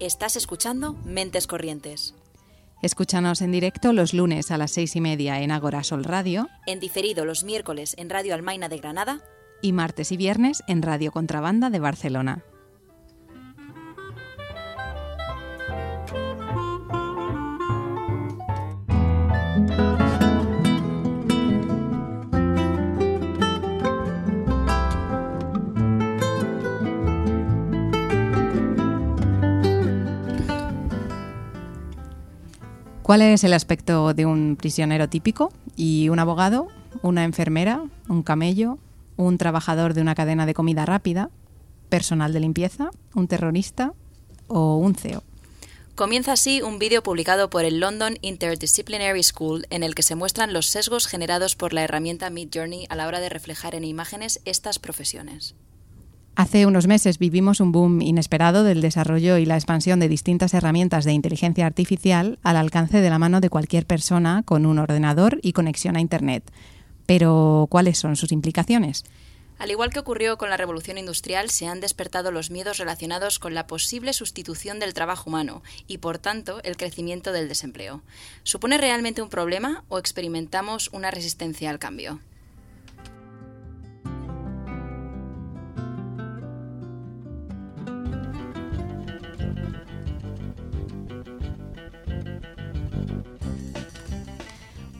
Estás escuchando Mentes Corrientes. Escúchanos en directo los lunes a las seis y media en Agora Sol Radio. En diferido los miércoles en Radio Almaina de Granada. Y martes y viernes en Radio Contrabanda de Barcelona. ¿Cuál es el aspecto de un prisionero típico? ¿Y un abogado? ¿Una enfermera? ¿Un camello? ¿Un trabajador de una cadena de comida rápida? ¿Personal de limpieza? ¿Un terrorista? ¿O un CEO? Comienza así un vídeo publicado por el London Interdisciplinary School en el que se muestran los sesgos generados por la herramienta Midjourney a la hora de reflejar en imágenes estas profesiones. Hace unos meses vivimos un boom inesperado del desarrollo y la expansión de distintas herramientas de inteligencia artificial al alcance de la mano de cualquier persona con un ordenador y conexión a Internet. Pero, ¿cuáles son sus implicaciones? Al igual que ocurrió con la revolución industrial, se han despertado los miedos relacionados con la posible sustitución del trabajo humano y, por tanto, el crecimiento del desempleo. ¿Supone realmente un problema o experimentamos una resistencia al cambio?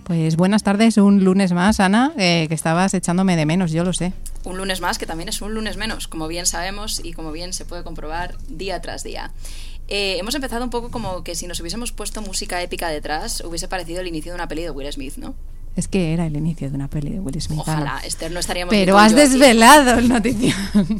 Pues buenas tardes, un lunes más, Ana, eh, que estabas echándome de menos, yo lo sé. Un lunes más, que también es un lunes menos, como bien sabemos y como bien se puede comprobar día tras día. Eh, hemos empezado un poco como que si nos hubiésemos puesto música épica detrás, hubiese parecido el inicio de una peli de Will Smith, ¿no? Es que era el inicio de una peli de Will Smith. Ojalá, Esther, no estaríamos... Pero has desvelado el noticio.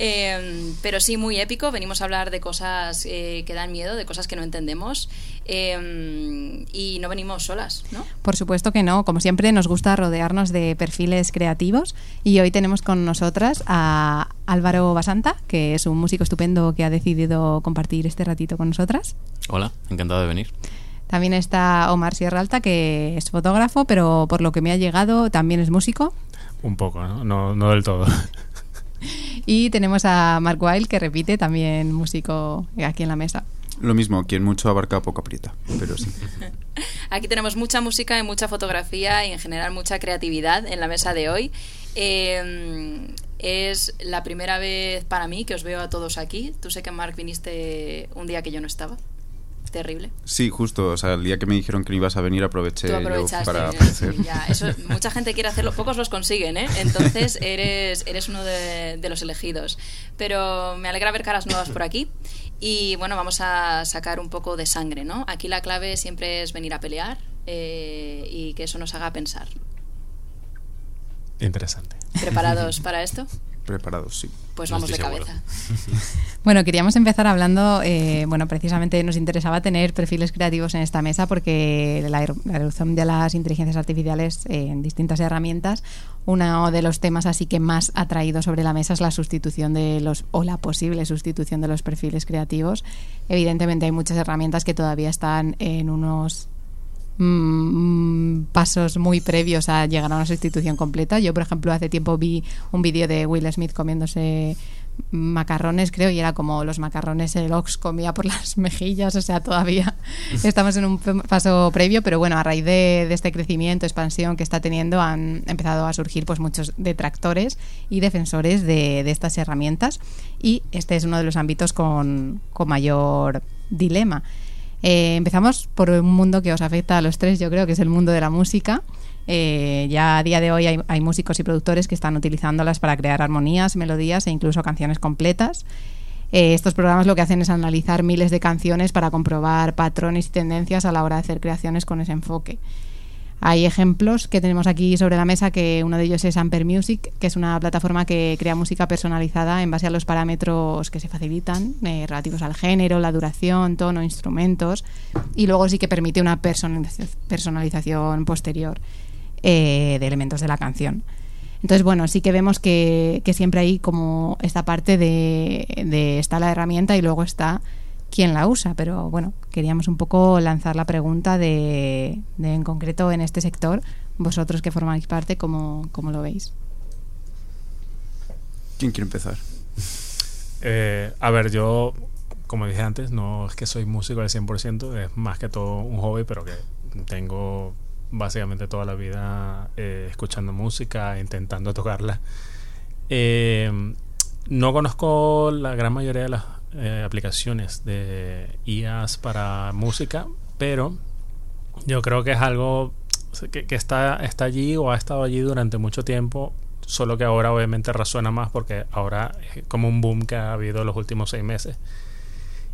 Em, pero sí, muy épico. Venimos a hablar de cosas eh, que dan miedo, de cosas que no entendemos. Em, y no venimos solas, ¿no? Por supuesto que no. Como siempre, nos gusta rodearnos de perfiles creativos. Y hoy tenemos con nosotras a Álvaro Basanta, que es un músico estupendo que ha decidido compartir este ratito con nosotras. Hola, encantado de venir. También está Omar Sierra Alta, que es fotógrafo, pero por lo que me ha llegado también es músico. Un poco, ¿no? No, del todo. Y tenemos a Mark Wild, que repite, también músico aquí en la mesa. Lo mismo, quien mucho abarca poco aprieta, pero sí. Aquí tenemos mucha música y mucha fotografía y en general mucha creatividad en la mesa de hoy. Eh, es la primera vez para mí que os veo a todos aquí. Tú sé que Mark viniste un día que yo no estaba terrible. Sí, justo. O sea, el día que me dijeron que ibas a venir aproveché para mucha gente quiere hacerlo, pocos los consiguen, ¿eh? Entonces eres, eres uno de, los elegidos. Pero me alegra ver caras nuevas por aquí. Y bueno, vamos a sacar un poco de sangre, ¿no? Aquí la clave siempre es venir a pelear eh, y que eso nos haga pensar. Interesante. ¿Preparados para esto? Preparados, sí. Pues vamos de cabeza. bueno, queríamos empezar hablando, eh, bueno, precisamente nos interesaba tener perfiles creativos en esta mesa porque la, erupción de las inteligencias artificiales en distintas herramientas, uno de los temas así que más ha traído sobre la mesa es la sustitución de los, o la posible sustitución de los perfiles creativos. Evidentemente hay muchas herramientas que todavía están en unos Mm, pasos muy previos a llegar a una sustitución completa. Yo, por ejemplo, hace tiempo vi un vídeo de Will Smith comiéndose macarrones, creo, y era como los macarrones el Ox comía por las mejillas, o sea, todavía estamos en un paso previo, pero bueno, a raíz de, este crecimiento, expansión que está teniendo, han empezado a surgir pues muchos detractores y defensores de, de estas herramientas, y este es uno de los ámbitos con, con mayor dilema. Eh, empezamos por un mundo que os afecta a los tres, yo creo que es el mundo de la música. Eh, ya a día de hoy hay, músicos y productores que están utilizándolas para crear armonías, melodías e incluso canciones completas. Eh, estos programas lo que hacen es analizar miles de canciones para comprobar patrones y tendencias a la hora de hacer creaciones con ese enfoque. Hay ejemplos que tenemos aquí sobre la mesa, que uno de ellos es Amper Music, que es una plataforma que crea música personalizada en base a los parámetros que se facilitan, eh, relativos al género, la duración, tono, instrumentos, y luego sí que permite una personalización posterior eh, de elementos de la canción. Entonces, bueno, sí que vemos que, siempre hay como esta parte de, de está la herramienta y luego está quién la usa, pero bueno, queríamos un poco lanzar la pregunta de, en concreto en este sector, vosotros que formáis parte, ¿cómo, cómo lo veis? ¿Quién quiere empezar? Eh, a ver, yo, como dije antes, no es que soy músico al 100%, es más que todo un hobby, pero que tengo básicamente toda la vida eh, escuchando música, intentando tocarla. Eh, no conozco la gran mayoría de las eh, aplicaciones de IAS para música, pero yo creo que es algo que, está, está allí o ha estado allí durante mucho tiempo, solo que ahora obviamente resuena más porque ahora es como un boom que ha habido los últimos seis meses.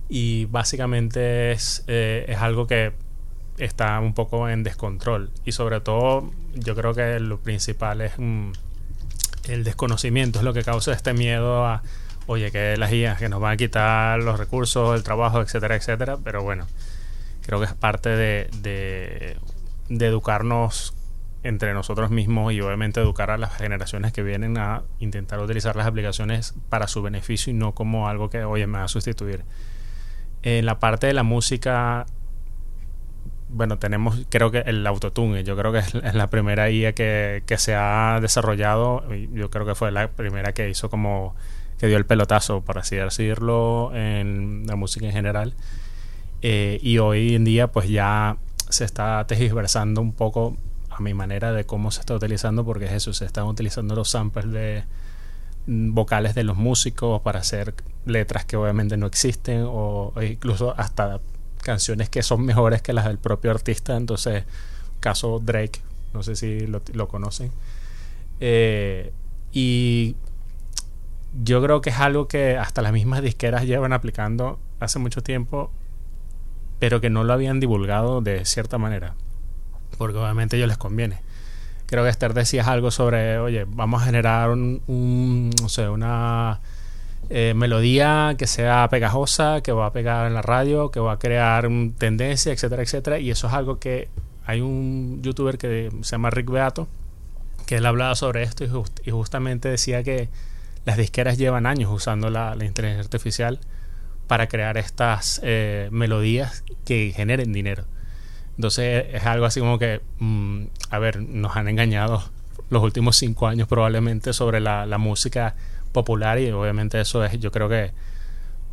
Y básicamente es, eh, es algo que está un poco en descontrol. Y sobre todo, yo creo que lo principal es mm, el desconocimiento, es lo que causa este miedo a, oye, que las guías que nos van a quitar los recursos, el trabajo, etcétera, etcétera. Pero bueno, creo que es parte de, de, de educarnos entre nosotros mismos y obviamente educar a las generaciones que vienen a intentar utilizar las aplicaciones para su beneficio y no como algo que, oye, me va a sustituir. En la parte de la música, bueno, tenemos, creo que el autotune, yo creo que es la primera IA que, que se ha desarrollado, yo creo que fue la primera que hizo como, que dio el pelotazo, por así decirlo, en la música en general. Eh, y hoy en día, pues ya se está tergiversando un poco a mi manera de cómo se está utilizando, porque es eso, se están utilizando los samples de vocales de los músicos para hacer letras que obviamente no existen o incluso hasta canciones que son mejores que las del propio artista. Entonces, caso Drake, no sé si lo, lo conocen. Eh, y yo creo que es algo que hasta las mismas disqueras llevan aplicando hace mucho tiempo, pero que no lo habían divulgado de cierta manera, porque obviamente a ellos les conviene. Creo que Esther decías algo sobre, oye, vamos a generar un, no una eh, melodía que sea pegajosa, que va a pegar en la radio, que va a crear tendencia, etcétera, etcétera. Y eso es algo que hay un youtuber que se llama Rick Beato, que él hablaba sobre esto y justamente decía que las disqueras llevan años usando la, la inteligencia artificial para crear estas eh, melodías que generen dinero. Entonces es algo así como que, mmm, a ver, nos han engañado los últimos cinco años probablemente sobre la, la música popular y obviamente eso es yo creo que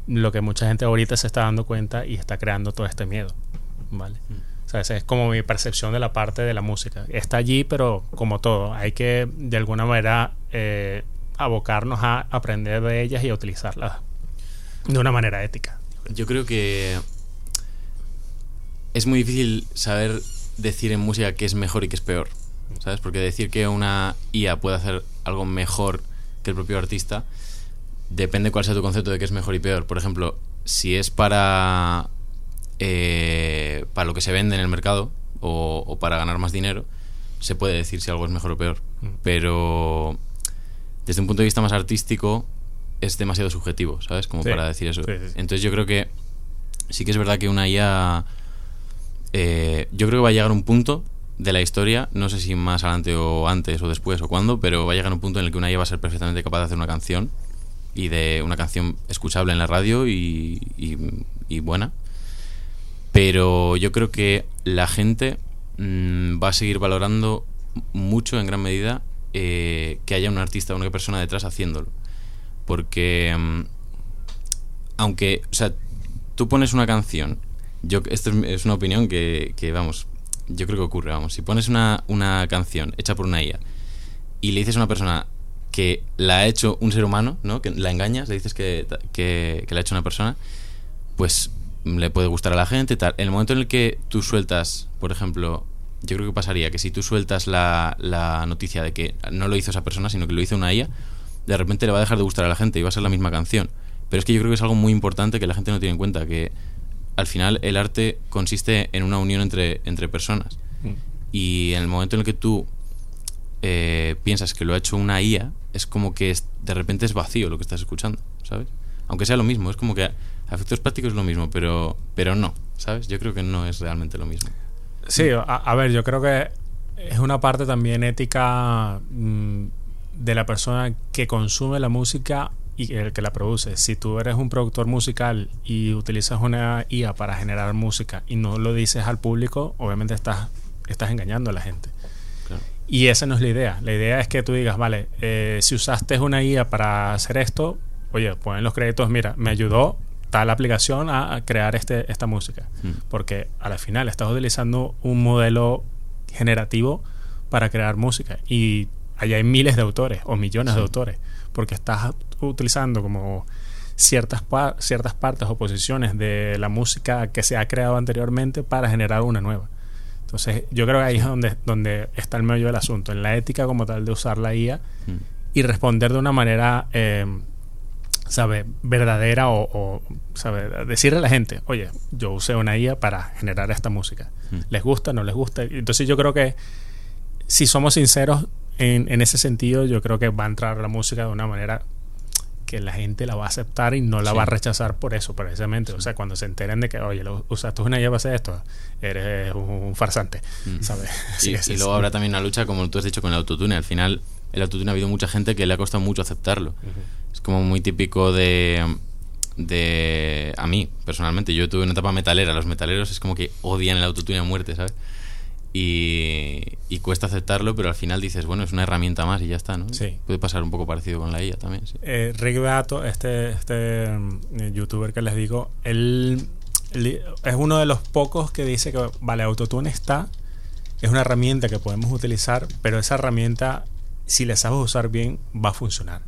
lo que mucha gente ahorita se está dando cuenta y está creando todo este miedo vale mm. o sea esa es como mi percepción de la parte de la música está allí pero como todo hay que de alguna manera eh, abocarnos a aprender de ellas y a utilizarlas de una manera ética yo creo que es muy difícil saber decir en música qué es mejor y qué es peor sabes porque decir que una IA puede hacer algo mejor que el propio artista, depende cuál sea tu concepto de qué es mejor y peor. Por ejemplo, si es para, eh, para lo que se vende en el mercado o, o, para ganar más dinero, se puede decir si algo es mejor o peor. Mm. Pero desde un punto de vista más artístico es demasiado subjetivo, ¿sabes? Como sí. para decir eso. Sí, sí, Entonces yo creo que sí que es verdad que una IA... Eh, yo creo que va a llegar un punto de la historia, no sé si más adelante o antes o después o cuándo, pero va a llegar un punto en el que una IA va a ser perfectamente capaz de hacer una canción y de una canción escuchable en la radio y, y, y buena. Pero yo creo que la gente mmm, va a seguir valorando mucho en gran medida eh, que haya un artista o una persona detrás haciéndolo. Porque mmm, aunque, o sea, tú pones una canción, yo esto es, una opinión que, que vamos, yo creo que ocurre, vamos. Si pones una, una canción hecha por una IA y le dices a una persona que la ha hecho un ser humano, ¿no? Que la engañas, le dices que, que, que la ha hecho una persona, pues le puede gustar a la gente tal. En el momento en el que tú sueltas, por ejemplo, yo creo que pasaría que si tú sueltas la, la noticia de que no lo hizo esa persona, sino que lo hizo una IA, de repente le va a dejar de gustar a la gente y va a ser la misma canción. Pero es que yo creo que es algo muy importante que la gente no tiene en cuenta, que al final el arte consiste en una unión entre, entre personas. Mm. Y en el momento en el que tú eh, piensas que lo ha hecho una IA, es como que es, de repente es vacío lo que estás escuchando, ¿sabes? Aunque sea lo mismo, es como que a efectos prácticos es lo mismo, pero, pero no, ¿sabes? Yo creo que no es realmente lo mismo. Sí, a, a ver, yo creo que es una parte también ética mmm, de la persona que consume la música y el que la produce. Si tú eres un productor musical y utilizas una IA para generar música y no lo dices al público, obviamente estás, estás engañando a la gente. Claro. Y esa no es la idea. La idea es que tú digas, vale, eh, si usaste una IA para hacer esto, oye, ponen los créditos, mira, me ayudó tal aplicación a, crear este, esta música. Mm. Porque a la final estás utilizando un modelo generativo para crear música. Y allá hay miles de autores o millones de autores. Porque estás utilizando como ciertas, ciertas partes o posiciones de la música que se ha creado anteriormente para generar una nueva. Entonces, yo creo que ahí es donde, donde está el medio del asunto, en la ética como tal de usar la IA mm. y responder de una manera, eh, ¿sabe? Verdadera o, ¿sabe? Decirle a la gente, oye, yo usé una IA para generar esta música. Mm. ¿Les gusta? ¿No les gusta? Entonces, yo creo que si somos sinceros en, en ese sentido, yo creo que va a entrar la música de una manera que la gente la va a aceptar y no la va a rechazar por eso, precisamente. O sea, cuando se enteren de que, oye, lo, usaste una llave de esto, eres un, farsante, mm. ¿sabes? y, luego habrá también una lucha, como tú has dicho, con el autotune. Al final, el autotune ha habido mucha gente que le ha costado mucho aceptarlo. Es como muy típico de de a mí personalmente yo tuve una etapa metalera los metaleros es como que odian el autotune a muerte sabes y, cuesta aceptarlo, pero al final dices, bueno, es una herramienta más y ya está, ¿no? Sí. Puede pasar un poco parecido con la IA también. Sí. Eh, Rick Beato, este, este mm, youtuber que les digo, él, es uno de los pocos que dice que, vale, Autotune está, es una herramienta que podemos utilizar, pero esa herramienta, si la sabes usar bien, va a funcionar.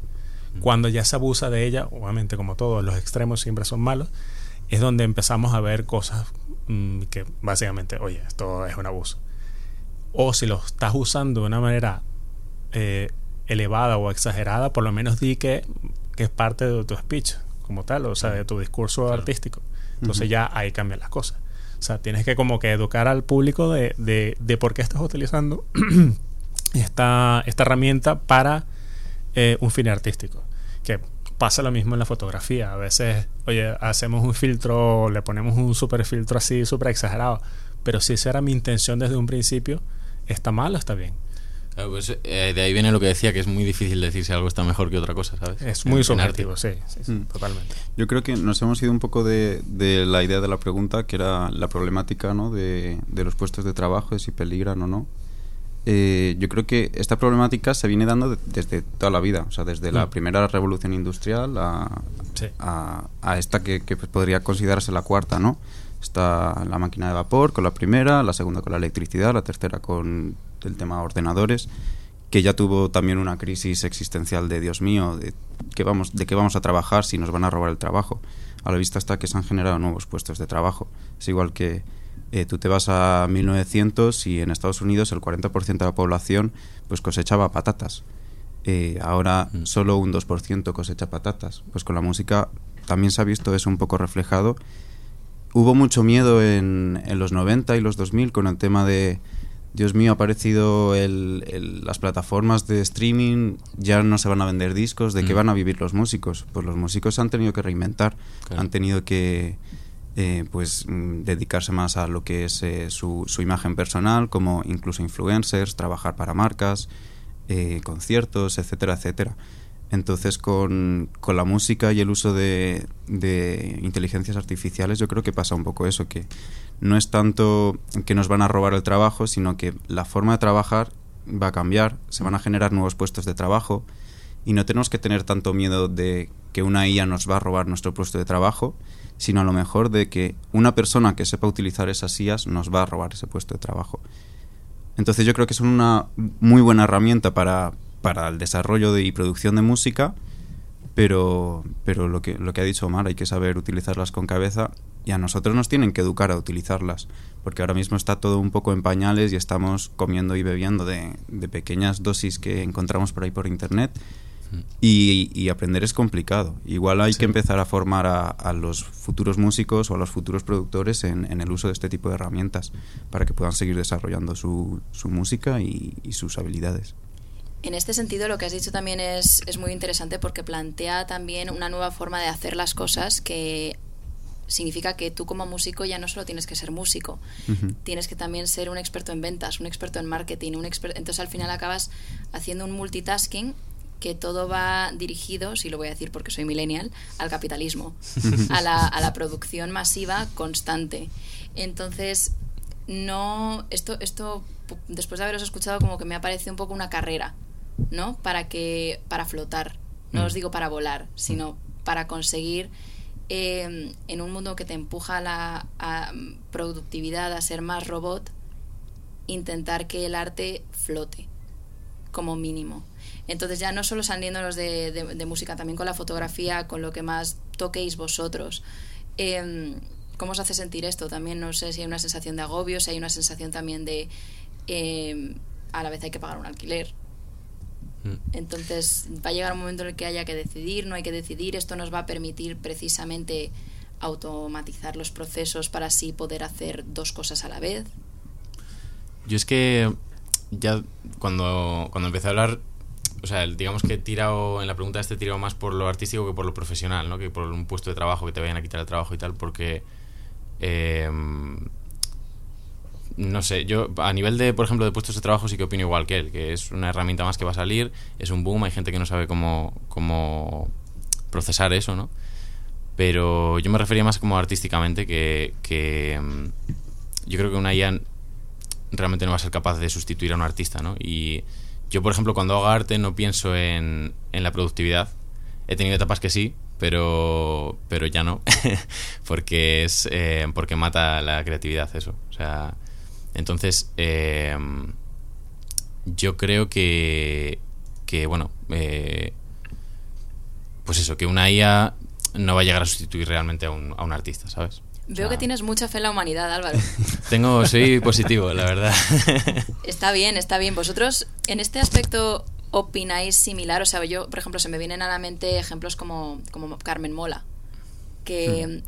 Mm. Cuando ya se abusa de ella, obviamente como todos los extremos siempre son malos, es donde empezamos a ver cosas mm, que básicamente, oye, esto es un abuso o si lo estás usando de una manera eh, elevada o exagerada, por lo menos di que, es parte de tu speech como tal, o sea, de tu discurso artístico. Entonces ya ahí cambian las cosas. O sea, tienes que como que educar al público de, de, por qué estás utilizando esta, esta herramienta para eh, un fin artístico. Que pasa lo mismo en la fotografía. A veces, oye, hacemos un filtro, le ponemos un super filtro así, súper exagerado. Pero si esa era mi intención desde un principio, ¿Está mal o está bien? Pues, eh, de ahí viene lo que decía, que es muy difícil decir si algo está mejor que otra cosa, ¿sabes? Es muy subjetivo, sí, mm. totalmente. Yo creo que nos hemos ido un poco de, de, la idea de la pregunta, que era la problemática ¿no? de, de los puestos de trabajo, de si peligran o no. Eh, yo creo que esta problemática se viene dando desde toda la vida, o sea, desde la mm. primera revolución industrial a, a, a esta que, que, podría considerarse la cuarta, ¿no? Está la máquina de vapor con la primera, la segunda con la electricidad, la tercera con el tema ordenadores, que ya tuvo también una crisis existencial de Dios mío, de qué vamos, de qué vamos a trabajar si nos van a robar el trabajo. A la vista está que se han generado nuevos puestos de trabajo. Es igual que eh, tú te vas a 1900 y en Estados Unidos el 40% de la población pues cosechaba patatas. Eh, ahora mm. solo un 2% cosecha patatas. Pues con la música también se ha visto eso un poco reflejado hubo mucho miedo en, en, los 90 y los 2000 con el tema de, Dios mío, ha aparecido el, las plataformas de streaming, ya no se van a vender discos, ¿de qué mm. van a vivir los músicos? Pues los músicos han tenido que reinventar, han tenido que eh, pues mm, dedicarse más a lo que es eh, su, su, imagen personal, como incluso influencers, trabajar para marcas, eh, conciertos, etcétera, etcétera. Entonces, con, la música y el uso de, inteligencias artificiales, yo creo que pasa un poco eso, que no es tanto que nos van a robar el trabajo, sino que la forma de trabajar va a cambiar, se van a generar nuevos puestos de trabajo y no tenemos que tener tanto miedo de que una IA nos va a robar nuestro puesto de trabajo, sino a lo mejor de que una persona que sepa utilizar esas IAs nos va a robar ese puesto de trabajo. Entonces yo creo que son una muy buena herramienta para, para el desarrollo de, y producción de música, pero, pero lo, que, lo que ha dicho Omar, hay que saber utilizarlas con cabeza y a nosotros nos tienen que educar a utilizarlas, porque ahora mismo está todo un poco en pañales y estamos comiendo y bebiendo de, pequeñas dosis que encontramos por ahí por internet. Mm. Y, aprender es complicado. Igual hay que empezar a formar a, los futuros músicos o a los futuros productores en, el uso de este tipo de herramientas para que puedan seguir desarrollando su, su música y sus habilidades. En este sentido, lo que has dicho también es, es muy interesante porque plantea también una nueva forma de hacer las cosas que significa que tú como músico ya no solo tienes que ser músico, tienes que también ser un experto en ventas, un experto en marketing, un entonces al final acabas haciendo un multitasking que todo va dirigido, si lo voy a decir porque soy millennial, al capitalismo, a la, a la producción masiva constante. Entonces, no, esto, esto después de haberos escuchado, como que me ha parecido un poco una carrera, ¿no? Para que, para flotar. No Mm. os digo para volar, sino para conseguir eh, en un mundo que te empuja a la a, mm, productividad, a ser más robot, intentar que el arte flote como mínimo. Entonces ya no solo saliéndonos de, de, de música, también con la fotografía, con lo que más toquéis vosotros. Eh, ¿Cómo os hace sentir esto? También no sé si hay una sensación de agobio, si hay una sensación también de eh, a la vez hay que pagar un alquiler. Mm. Entonces va a llegar un momento en el que haya que decidir, no hay que decidir. Esto nos va a permitir precisamente automatizar los procesos para así poder hacer dos cosas a la vez. Yo es que ya cuando, cuando empecé a hablar, o sea, digamos que he tirado, en la pregunta este he tirado más por lo artístico que por lo profesional, ¿no? Que por un puesto de trabajo, que te vayan a quitar el trabajo y tal, porque... eh, no sé, yo a nivel de, por ejemplo, de puestos de trabajo sí que opino igual que él, que es una herramienta más que va a salir, es un boom, hay gente que no sabe cómo, cómo procesar eso, ¿no? Pero yo me refería más como artísticamente que, mm, yo creo que una IA realmente no va a ser capaz de sustituir a un artista, ¿no? Y yo, por ejemplo, cuando hago arte no pienso en, en la productividad. He tenido etapas que sí, pero, pero ya no, porque es eh, porque mata la creatividad eso. O sea, entonces eh, yo creo que, que bueno, eh, pues eso, que una IA no va a llegar a sustituir realmente a un, a un artista, ¿sabes? Veo que tienes mucha fe en la humanidad, Álvaro. Tengo, soy positivo, la verdad. Está bien, está bien. ¿Vosotros en este aspecto opináis similar? O sea, yo, por ejemplo, se me vienen a la mente ejemplos como, como Carmen Mola, que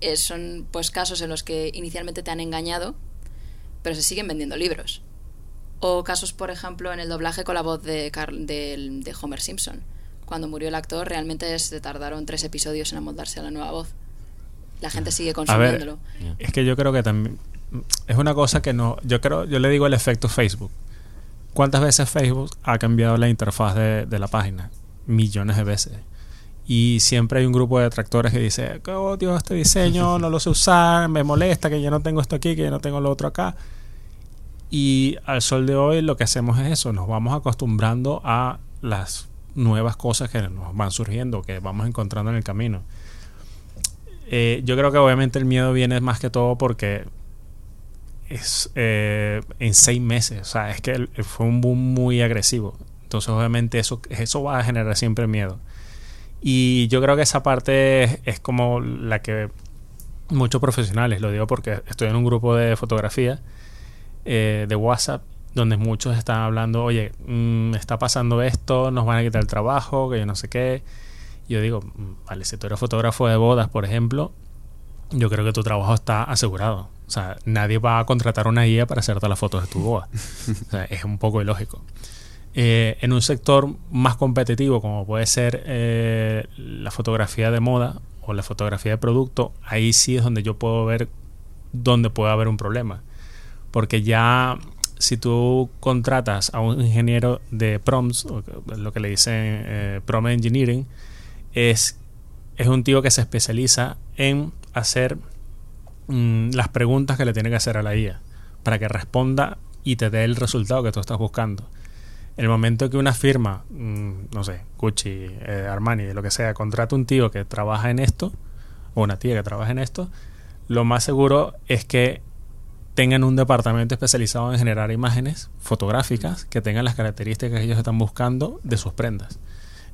eh, son pues casos en los que inicialmente te han engañado, pero se siguen vendiendo libros. O casos, por ejemplo, en el doblaje con la voz de, Carl- del- de Homer Simpson. Cuando murió el actor, realmente se tardaron tres episodios en amoldarse a la nueva voz. La gente sigue A ver, consumiéndolo. es que yo creo que también es una cosa que no, yo creo, yo le digo el efecto Facebook. ¿Cuántas veces Facebook ha cambiado la interfaz de, de la página? Millones de veces. Y siempre hay un grupo de detractores que dice, oh Dios, este diseño no lo sé usar, me molesta que yo no tengo esto aquí, que yo no tengo lo otro acá. Y al sol de hoy lo que hacemos es eso, nos vamos acostumbrando a las nuevas cosas que nos van surgiendo, que vamos encontrando en el camino. Eh, yo creo que obviamente el miedo viene más que todo porque es eh, en seis meses, o sea, es que fue un boom muy agresivo. Entonces obviamente eso, eso va a generar siempre miedo. Y yo creo que esa parte es, es como la que muchos profesionales, lo digo porque estoy en un grupo de fotografía eh, de WhatsApp donde muchos están hablando, oye, mm, está pasando esto, nos van a quitar el trabajo, que yo no sé qué. Yo digo, mm, vale, si tú eres fotógrafo de bodas, por ejemplo, yo creo que tu trabajo está asegurado. O sea, nadie va a contratar una guía para hacerte las fotos de tu boda. O sea, es un poco ilógico. Eh, en un sector más competitivo, como puede ser eh, la fotografía de moda o la fotografía de producto, ahí sí es donde yo puedo ver dónde puede haber un problema. Porque ya si tú contratas a un ingeniero de prompts, o lo que le dicen eh, prompt engineering, es, es un tío que se especializa en hacer mm, las preguntas que le tiene que hacer a la IA para que responda y te dé el resultado que tú estás buscando. El momento que una firma, mm, no sé, Gucci, eh, Armani, lo que sea, contrata un tío que trabaja en esto, o una tía que trabaja en esto, lo más seguro es que tengan un departamento especializado en generar imágenes fotográficas que tengan las características que ellos están buscando de sus prendas.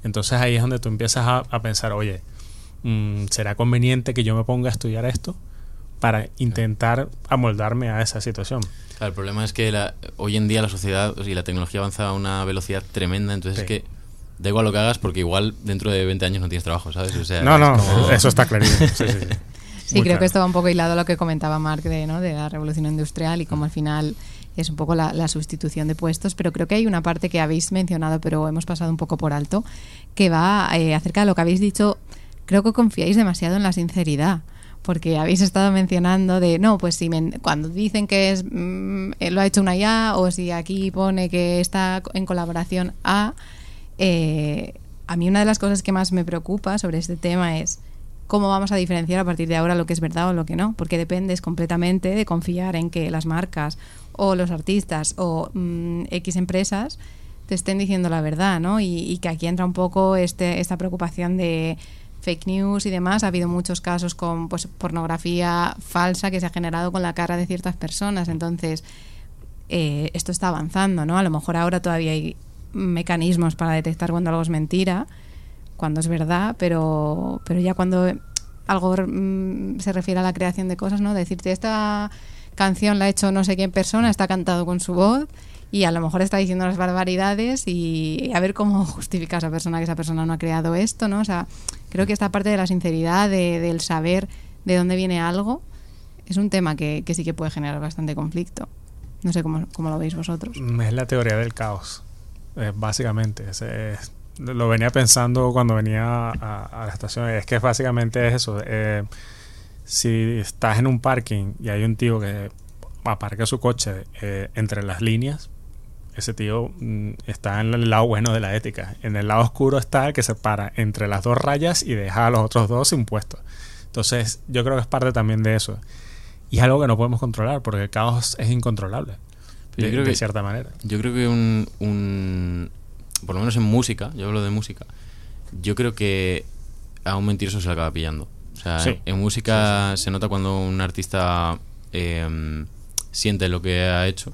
Entonces ahí es donde tú empiezas a, a pensar, oye, mm, ¿será conveniente que yo me ponga a estudiar esto para intentar amoldarme a esa situación? Claro, el problema es que la- hoy en día la sociedad y la tecnología avanza a una velocidad tremenda, entonces es que da igual lo que hagas porque igual dentro de 20 años no tienes trabajo, ¿sabes? O sea, no, es no, como- eso está clarísimo. Sí, sí, sí. Sí, Muy creo claro. que esto va un poco hilado a lo que comentaba Mark de, ¿no? de la revolución industrial y cómo al final es un poco la, sustitución de puestos, pero creo que hay una parte que habéis mencionado, pero hemos pasado un poco por alto, que va eh, acerca de lo que habéis dicho. Creo que confiáis demasiado en la sinceridad, porque habéis estado mencionando de, no, pues si men- cuando dicen que es mm, eh, lo ha hecho una IA o si aquí pone que está en colaboración a, eh, a mí una de las cosas que más me preocupa sobre este tema es ¿cómo vamos a diferenciar a partir de ahora lo que es verdad o lo que no? Porque dependes completamente de confiar en que las marcas o los artistas o mm, X empresas te estén diciendo la verdad, ¿no? Y, y, que aquí entra un poco este, esta preocupación de fake news y demás. Ha habido muchos casos con pues, pornografía falsa que se ha generado con la cara de ciertas personas. Entonces, eh, esto está avanzando, ¿no? A lo mejor ahora todavía hay mecanismos para detectar cuando algo es mentira, cuando es verdad, pero, pero ya cuando algo mm, se refiere a la creación de cosas, ¿no? Decirte, esta canción la ha hecho no sé qué persona, está cantado con su voz y a lo mejor está diciendo las barbaridades y a ver cómo justifica a esa persona que esa persona no ha creado esto, ¿no? O sea, creo que esta parte de la sinceridad, de, del saber de dónde viene algo, es un tema que, que sí que puede generar bastante conflicto. No sé cómo, cómo, lo veis vosotros. Es la teoría del caos, eh, básicamente. Es, lo venía pensando cuando venía a, a, la estación. Es que básicamente es eso. Eh, si estás en un parking y hay un tío que aparca su coche eh, entre las líneas, ese tío mm, está en el lado bueno de la ética. En el lado oscuro está el que se para entre las dos rayas y deja a los otros dos sin. Entonces, yo creo que es parte también de eso. Y es algo que no podemos controlar, porque el caos es incontrolable. De, creo de que, cierta manera. Yo creo que un, un, Por lo menos en música, yo hablo de música. Yo creo que a un mentiroso se le acaba pillando. O sea, Sí. en música Sí, sí. se nota cuando un artista eh, siente lo que ha hecho.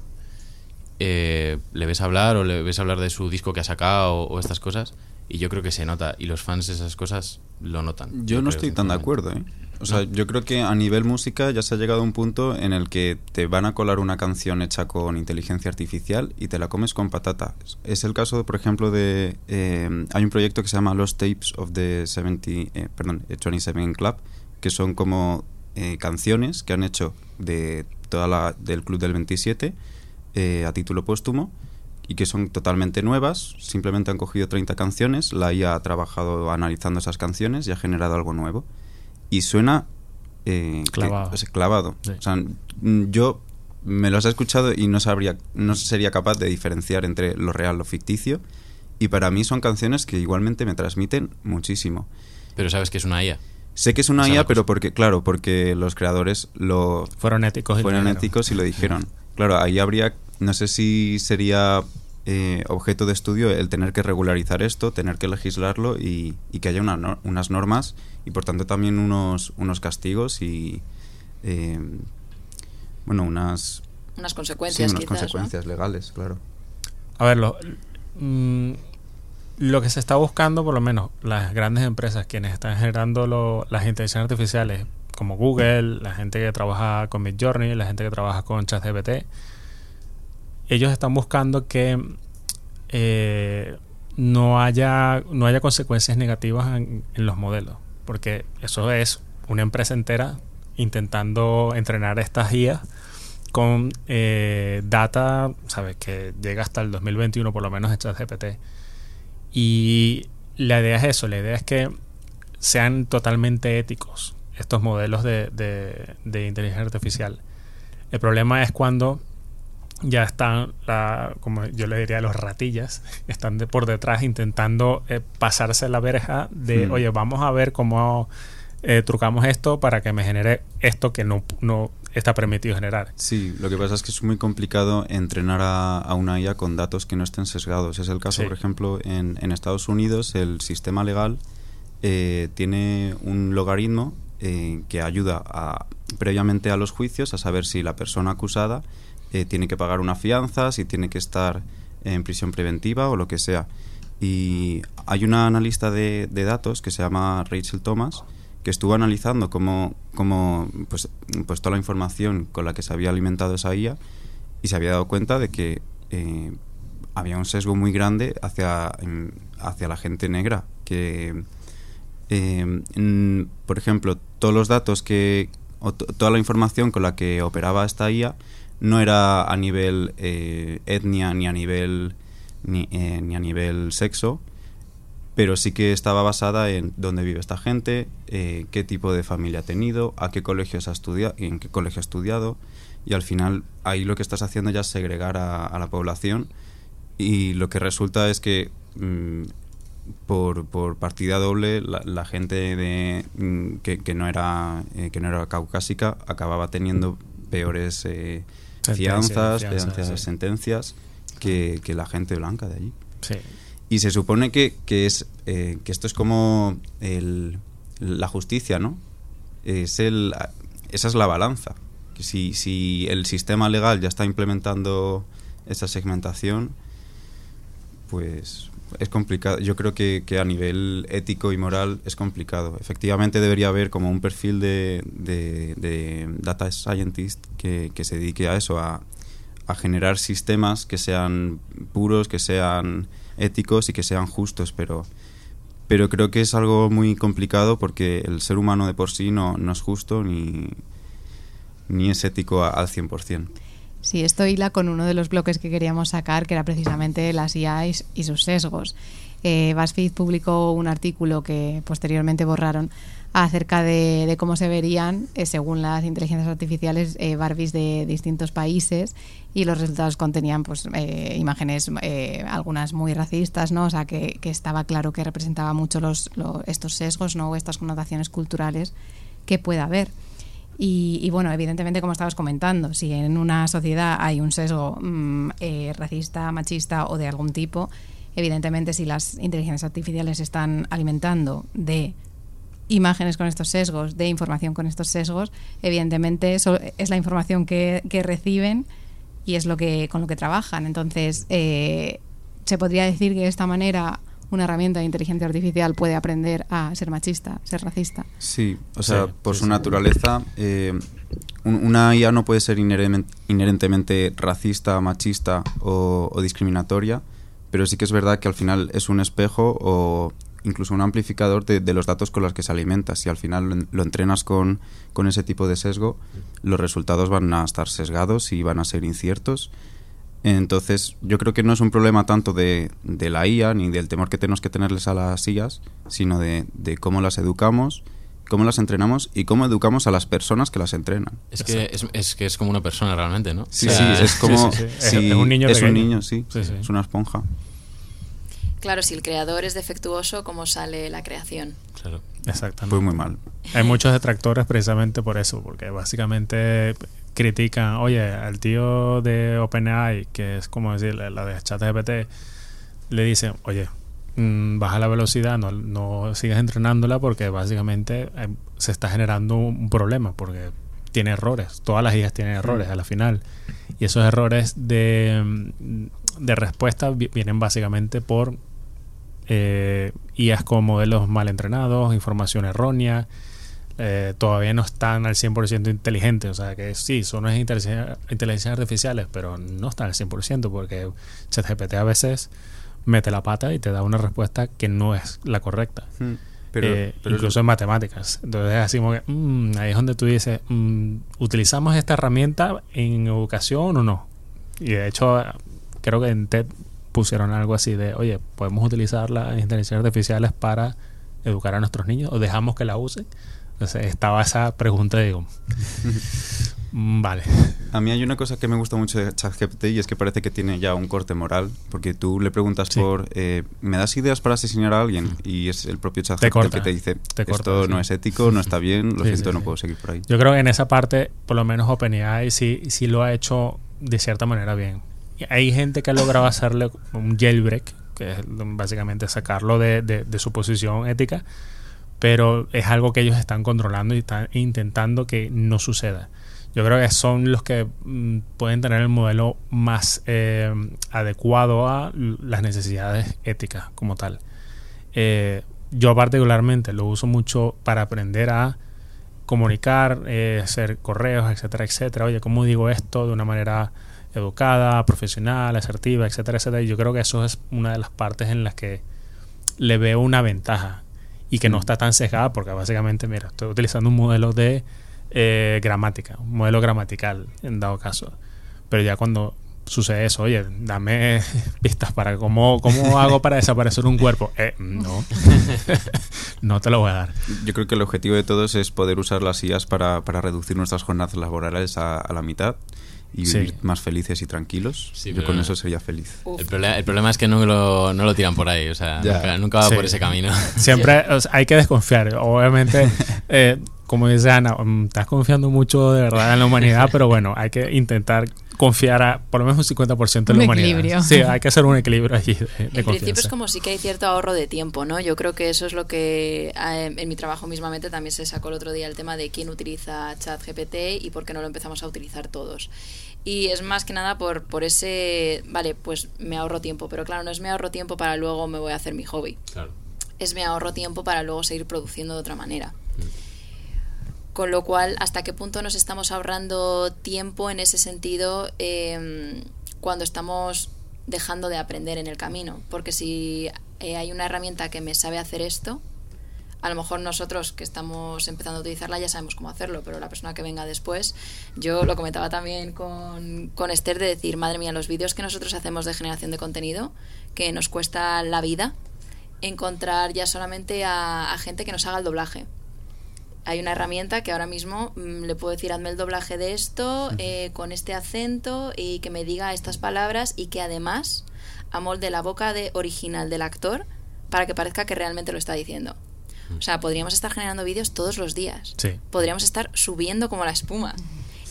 eh, le ves hablar o le ves hablar de su disco que ha sacado o, o estas cosas. Y yo creo que se nota. Y los fans de esas cosas lo notan. Yo no creo, estoy tan de acuerdo, ¿eh? O sea, yo creo que a nivel música ya se ha llegado a un punto en el que te van a colar una canción hecha con inteligencia artificial y te la comes con patata. Es el caso, por ejemplo, de... eh, hay un proyecto que se llama Los Tapes of the 70, eh, perdón, 27 Club, que son como eh, canciones que han hecho de toda la del Club del 27 eh, a título póstumo y que son totalmente nuevas. Simplemente han cogido 30 canciones, la IA ha trabajado analizando esas canciones y ha generado algo nuevo. Y suena eh, que- Clavado. o sea, clavado. Sí. O sea, mm, yo me los he escuchado y no sabría, no sería capaz de diferenciar entre lo real, lo ficticio. Y para mí son canciones que igualmente me transmiten muchísimo. Pero sabes que es una IA. Sé que es una IA, pero porque, claro, porque los creadores lo Fueron éticos y fueron éticos y lo dijeron. Claro, ahí habría, no sé si sería eh, objeto de estudio el tener que regularizar esto, tener que legislarlo y, y que haya una unas normas y por tanto también unos, unos castigos y, eh, bueno, unas, Unas sí, consecuencias, unas quizás, consecuencias legales, claro. A ver, lo, mm, lo que se está buscando, por lo menos las grandes empresas, quienes están generando lo- las inteligencias artificiales, como Google, la gente que trabaja con Midjourney, la gente que trabaja con ChatGPT, ellos están buscando que eh, no haya no haya consecuencias negativas en, los modelos, porque eso es una empresa entera intentando entrenar estas guías con eh, data, sabes, que llega hasta el 2021 por lo menos en ChatGPT. Y la idea es eso, la idea es que sean totalmente éticos estos modelos de, de- de inteligencia artificial. El problema es cuando ya están, la, como yo le diría, los ratillas, están de- por detrás intentando eh, pasarse la verja de, Hmm. oye, vamos a ver cómo eh, trucamos esto para que me genere esto que no, no está permitido generar. Sí, lo que pasa es que es muy complicado entrenar a, a una IA con datos que no estén sesgados. Es el caso, Sí. por ejemplo, en, en Estados Unidos el sistema legal eh, tiene un logaritmo eh, que ayuda a, previamente a los juicios a saber si la persona acusada eh, tiene que pagar una fianza, si tiene que estar en prisión preventiva o lo que sea. Y hay una analista de, de datos que se llama Rachel Thomas que estuvo analizando cómo, cómo pues, pues toda la información con la que se había alimentado esa IA y se había dado cuenta de que eh, había un sesgo muy grande hacia, hacia la gente negra. Que, eh, por ejemplo, todos los datos que. o to- toda la información con la que operaba esta IA no era a nivel eh, etnia ni a nivel. Ni, eh, ni a nivel sexo, pero sí que estaba basada en dónde vive esta gente, eh, qué tipo de familia ha tenido, a qué colegios ha estudiado, en qué colegio ha estudiado, y al final ahí lo que estás haciendo ya es segregar a, la población y lo que resulta es que mm, por, por partida doble la, gente de, mm, que, que no era eh, que no era caucásica acababa teniendo peores eh, fianzas, sí. sentencias que, que la gente blanca de allí. Sí. Y se supone que, que es eh, que esto es como el- la justicia, ¿no? Es el, esa es la balanza. Que si, si el sistema legal ya está implementando esa segmentación, pues es complicado. Yo creo que, que a nivel ético y moral es complicado. Efectivamente debería haber como un perfil de, de- data scientist que, que se dedique a eso, a, a generar sistemas que sean puros, que sean éticos y que sean justos, pero, pero creo que es algo muy complicado porque el ser humano de por sí no, no es justo ni, ni es ético a- al 100%. Sí, esto hila con uno de los bloques que queríamos sacar, que era precisamente las IAs y sus sesgos. Eh, BuzzFeed publicó un artículo que posteriormente borraron acerca de, cómo se verían, eh, según las inteligencias artificiales, eh, Barbies de distintos países y los resultados contenían pues eh, imágenes, eh, algunas muy racistas, ¿no? O sea, que, estaba claro que representaba mucho los, lo- estos sesgos, ¿no? O estas connotaciones culturales que pueda haber. Y, y, bueno, evidentemente, como estabas comentando, si en una sociedad hay un sesgo mm, eh, racista, machista o de algún tipo, evidentemente si las inteligencias artificiales están alimentando de imágenes con estos sesgos, de información con estos sesgos, evidentemente es la información que, que reciben y es lo que con lo que trabajan. Entonces, eh, se podría decir que de esta manera una herramienta de inteligencia artificial puede aprender a ser machista, ser racista. Sí, o sea, Sí, por sí, su sí. naturaleza, eh, un- una IA no puede ser inherentemente racista, machista o, o discriminatoria, pero sí que es verdad que al final es un espejo o incluso un amplificador de, de los datos con los que se alimenta. Si al final lo entrenas con, con ese tipo de sesgo, los resultados van a estar sesgados y van a ser inciertos. Entonces, yo creo que no es un problema tanto de, de la IA ni del temor que tenemos que tenerles a las IAs, sino de, de cómo las educamos, cómo las entrenamos y cómo educamos a las personas que las entrenan. Es que es, es que es como una persona realmente, ¿no? Sí, O sea, sí, es como... sí, sí. Es- sí, es un niño Es un niño, sí. Sí, sí. Es una esponja. Claro, si el creador es defectuoso, ¿cómo sale la creación? Claro. Exactamente. Fue muy mal. Hay muchos detractores precisamente por eso, porque básicamente critican, oye, al tío de OpenAI, que es como decir, la de ChatGPT, le dicen, oye, mm, baja la velocidad, no, no sigas entrenándola porque básicamente eh, se está generando un, problema, porque tiene errores, todas las IAs tienen errores a la final, y esos errores de, mm, de respuesta vi- vienen básicamente por eh, IAs con modelos mal entrenados, información errónea, eh, todavía no están al 100% inteligentes. O sea que sí, son unas inteligencia- inteligencias artificiales, pero no están al 100% porque ChatGPT a veces mete la pata y te da una respuesta que no es la correcta. Pero, Eh, pero incluso en matemáticas. Entonces, así como que, mm, ahí es donde tú dices, mm, ¿utilizamos esta herramienta en educación o no? Y de hecho, creo que en TED pusieron algo así de, oye, ¿podemos utilizar las inteligencias artificiales para educar a nuestros niños o dejamos que la usen? Entonces, estaba esa pregunta y digo, mm, vale. A mí hay una cosa que me gusta mucho de ChatGPT y es que parece que tiene ya un corte moral, porque tú le preguntas Sí. por, eh, ¿me das ideas para asesinar a alguien? Y es el propio ChatGPT el que te dice, te corta, esto sí. no es ético, no está bien, lo Sí, siento, no puedo seguir por ahí. Yo creo que en esa parte, por lo menos OpenAI sí, sí lo ha hecho de cierta manera bien. Hay gente que ha logrado hacerle un jailbreak, que es básicamente sacarlo de, de- de su posición ética, pero es algo que ellos están controlando y están intentando que no suceda. Yo creo que son los que mm, pueden tener el modelo más eh, adecuado a las necesidades éticas como tal. Eh, yo particularmente lo uso mucho para aprender a comunicar, eh, hacer correos, etcétera, etcétera. Oye, ¿cómo digo esto de una manera educada, profesional, asertiva, etcétera, etcétera? Y yo creo que eso es una de las partes en las que le veo una ventaja y que no está tan sesgada porque básicamente, mira, estoy utilizando un modelo de eh, gramática, un modelo gramatical en dado caso. Pero ya cuando sucede eso, oye, dame pistas para cómo, cómo hago para desaparecer un cuerpo. Eh, no, no te lo voy a dar. Yo creo que el objetivo de todos es poder usar las IAs para, para reducir nuestras jornadas laborales a la mitad y Sí. vivir más felices y tranquilos, Sí, yo con no. eso sería feliz. El, problema, el problema es que no lo, no lo tiran por ahí, o sea, nunca, nunca va Sí. por ese camino. Siempre o sea, hay que desconfiar. Obviamente, eh, como dice Ana, mm, estás confiando mucho de verdad en la humanidad, pero bueno, hay que intentar confiar a por lo menos un 50% en Un la humanidad. equilibrio. Sí, hay que hacer un equilibrio allí de, de En principio es como sí que hay cierto ahorro de tiempo, ¿no? Yo creo que eso es lo que eh, en mi trabajo mismamente también se sacó el otro día el tema de quién utiliza ChatGPT y por qué no lo empezamos a utilizar todos. Y es más que nada por, por ese, vale, pues me ahorro tiempo, pero claro, no es me ahorro tiempo para luego me voy a hacer mi hobby. Claro. es me ahorro tiempo para luego seguir produciendo de otra manera. Con lo cual, ¿hasta qué punto nos estamos ahorrando tiempo en ese sentido eh, cuando estamos dejando de aprender en el camino? Porque si eh, hay una herramienta que me sabe hacer esto, a lo mejor nosotros que estamos empezando a utilizarla ya sabemos cómo hacerlo, pero la persona que venga después, yo lo comentaba también con, con Esther de decir, madre mía, los vídeos que nosotros hacemos de generación de contenido, que nos cuesta la vida, encontrar ya solamente a gente que nos haga el doblaje. Hay una herramienta que ahora mismo mm, le puedo decir, hazme el doblaje de esto eh, con este acento y que me diga estas palabras y que además amolde la boca de original del actor para que parezca que realmente lo está diciendo. O sea, podríamos estar generando vídeos todos los días. Sí. Podríamos estar subiendo como la espuma.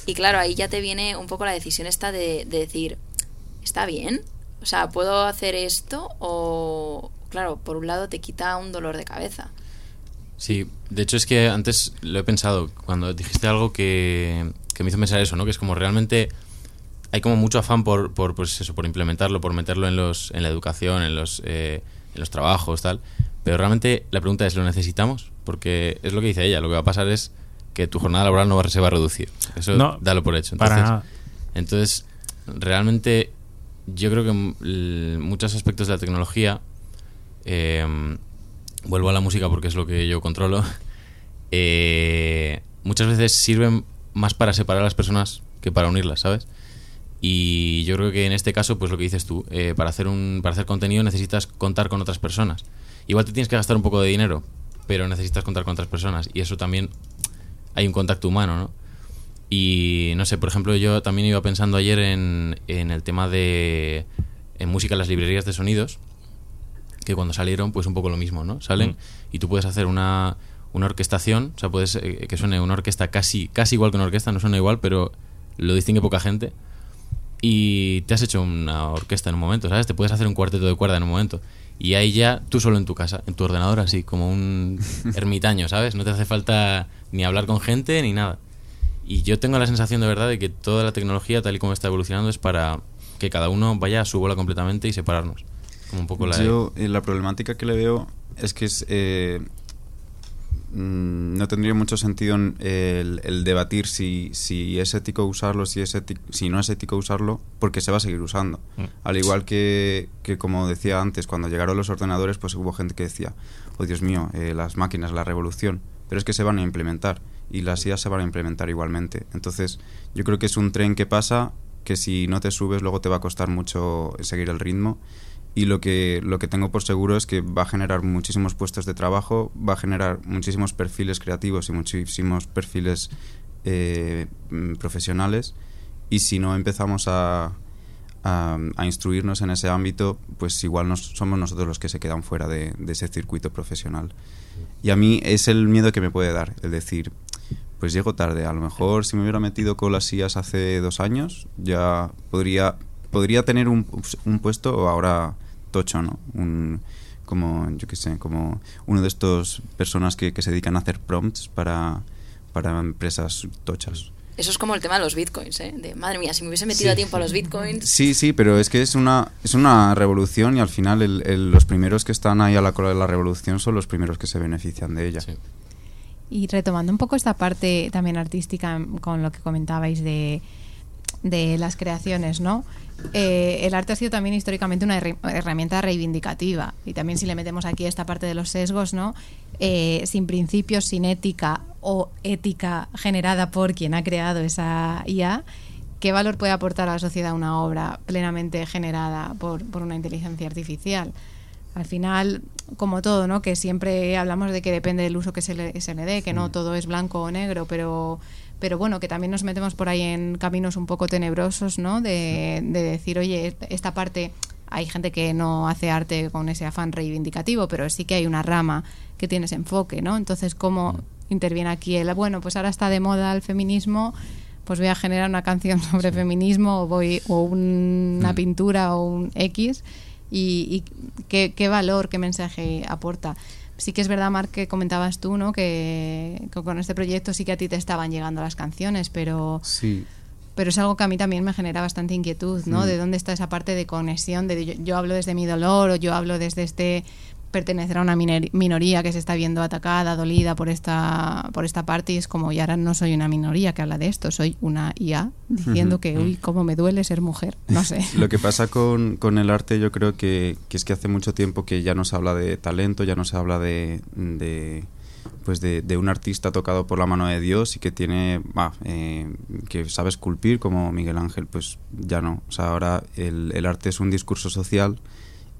Y claro, ahí ya te viene un poco la decisión esta de, de decir, ¿está bien? O sea, ¿puedo hacer esto? O, claro, por un lado te quita un dolor de cabeza. Sí, de hecho es que antes lo he pensado, cuando dijiste algo que, que me hizo pensar eso, ¿no? Que es como realmente hay como mucho afán por, por, pues eso, por implementarlo, por meterlo en, los, en la educación, en los, eh, en los trabajos, tal. Pero realmente la pregunta es, ¿lo necesitamos? Porque es lo que dice ella, lo que va a pasar es que tu jornada laboral no va, se va a reducir. Eso No, dalo por hecho. para Entonces, nada. entonces, realmente yo creo que muchos aspectos de la tecnología, eh, vuelvo a la música porque es lo que yo controlo, eh, muchas veces sirven más para separar a las personas que para unirlas, ¿sabes? Y yo creo que en este caso, pues lo que dices tú, eh, para, hacer un, para hacer contenido necesitas contar con otras personas. Igual te tienes que gastar un poco de dinero, pero necesitas contar con otras personas. Y eso también hay un contacto humano, ¿no? Y no sé, por ejemplo, yo también iba pensando ayer en, en el tema de en música, las librerías de sonidos, que cuando salieron, pues un poco lo mismo, ¿no? Salen Mm. y tú puedes hacer una, una orquestación, o sea, puedes eh, que suene una orquesta casi, casi igual que una orquesta, no suena igual, pero lo distingue poca gente. Y te has hecho una orquesta en un momento, ¿sabes? Te puedes hacer un cuarteto de cuerda en un momento. Y ahí ya tú solo en tu casa, en tu ordenador, así, como un ermitaño, ¿sabes? No te hace falta ni hablar con gente ni nada. Y yo tengo la sensación de verdad de que toda la tecnología, tal y como está evolucionando, es para que cada uno vaya a su bola completamente y separarnos. Como un poco la... Yo eh, la problemática que le veo es que es, eh, mm, no tendría mucho sentido en el, el debatir si, si es ético usarlo, si, es ético, si no es ético usarlo, porque se va a seguir usando. Mm. Al igual que, que, como decía antes, cuando llegaron los ordenadores, pues hubo gente que decía, oh Dios mío, eh, las máquinas, la revolución. Pero es que se van a implementar y las IAS se van a implementar igualmente. Entonces, yo creo que es un tren que pasa que si no te subes luego te va a costar mucho seguir el ritmo y lo que lo que tengo por seguro es que va a generar muchísimos puestos de trabajo, va a generar muchísimos perfiles creativos y muchísimos perfiles eh, mm, profesionales y si no empezamos a, a, a instruirnos en ese ámbito, pues igual nos, somos nosotros los que se quedan fuera de, de ese circuito profesional. Y a mí es el miedo que me puede dar, el decir, pues llego tarde. A lo mejor si me hubiera metido con las sillas hace dos años, ya podría, podría tener un, un puesto ahora tocho, ¿no? Un, como, yo qué sé, como uno de estos personas que, que se dedican a hacer prompts para, para empresas tochas. Eso es como el tema de los bitcoins, ¿eh? De, madre mía, si me hubiese metido a tiempo a los bitcoins... Sí, sí, pero es que es una, es una revolución y al final el, el, los primeros que están ahí a la cola de la revolución son los primeros que se benefician de ella. Sí. Y retomando un poco esta parte también artística con lo que comentabais de, de las creaciones, ¿no? Eh, el arte ha sido también históricamente una her herramienta reivindicativa y también si le metemos aquí esta parte de los sesgos, ¿no? Eh, sin principios, sin ética o ética generada por quien ha creado esa IA, ¿qué valor puede aportar a la sociedad una obra plenamente generada por, por una inteligencia artificial? Al final, como todo, ¿no? Que siempre hablamos de que depende del uso que se le, se le dé, que no todo es blanco o negro, pero pero bueno, que también nos metemos por ahí en caminos un poco tenebrosos, ¿no? De, de decir, oye, esta parte hay gente que no hace arte con ese afán reivindicativo, pero sí que hay una rama que tiene ese enfoque, ¿no? Entonces, ¿cómo interviene aquí el, bueno, pues ahora está de moda el feminismo, pues voy a generar una canción sobre feminismo o, voy, o una pintura o un X y, qué, qué, valor, qué mensaje aporta. Sí que es verdad, Marc, que comentabas tú, ¿no? Que, con este proyecto sí que a ti te estaban llegando las canciones, pero... Sí. Pero es algo que a mí también me genera bastante inquietud, ¿no? Mm. De dónde está esa parte de conexión, de yo hablo desde mi dolor o yo hablo desde este pertenecer a una minoría que se está viendo atacada, dolida por esta, por esta parte y es como, y ahora no soy una minoría que habla de esto, soy una IA diciendo que, uy, cómo me duele ser mujer, no sé. Lo que pasa con, con el arte yo creo que, que, es que hace mucho tiempo que ya no se habla de talento, ya no se habla de, de pues de, de, un artista tocado por la mano de Dios y que tiene eh, que sabe esculpir como Miguel Ángel pues ya no. O sea ahora el, el arte es un discurso social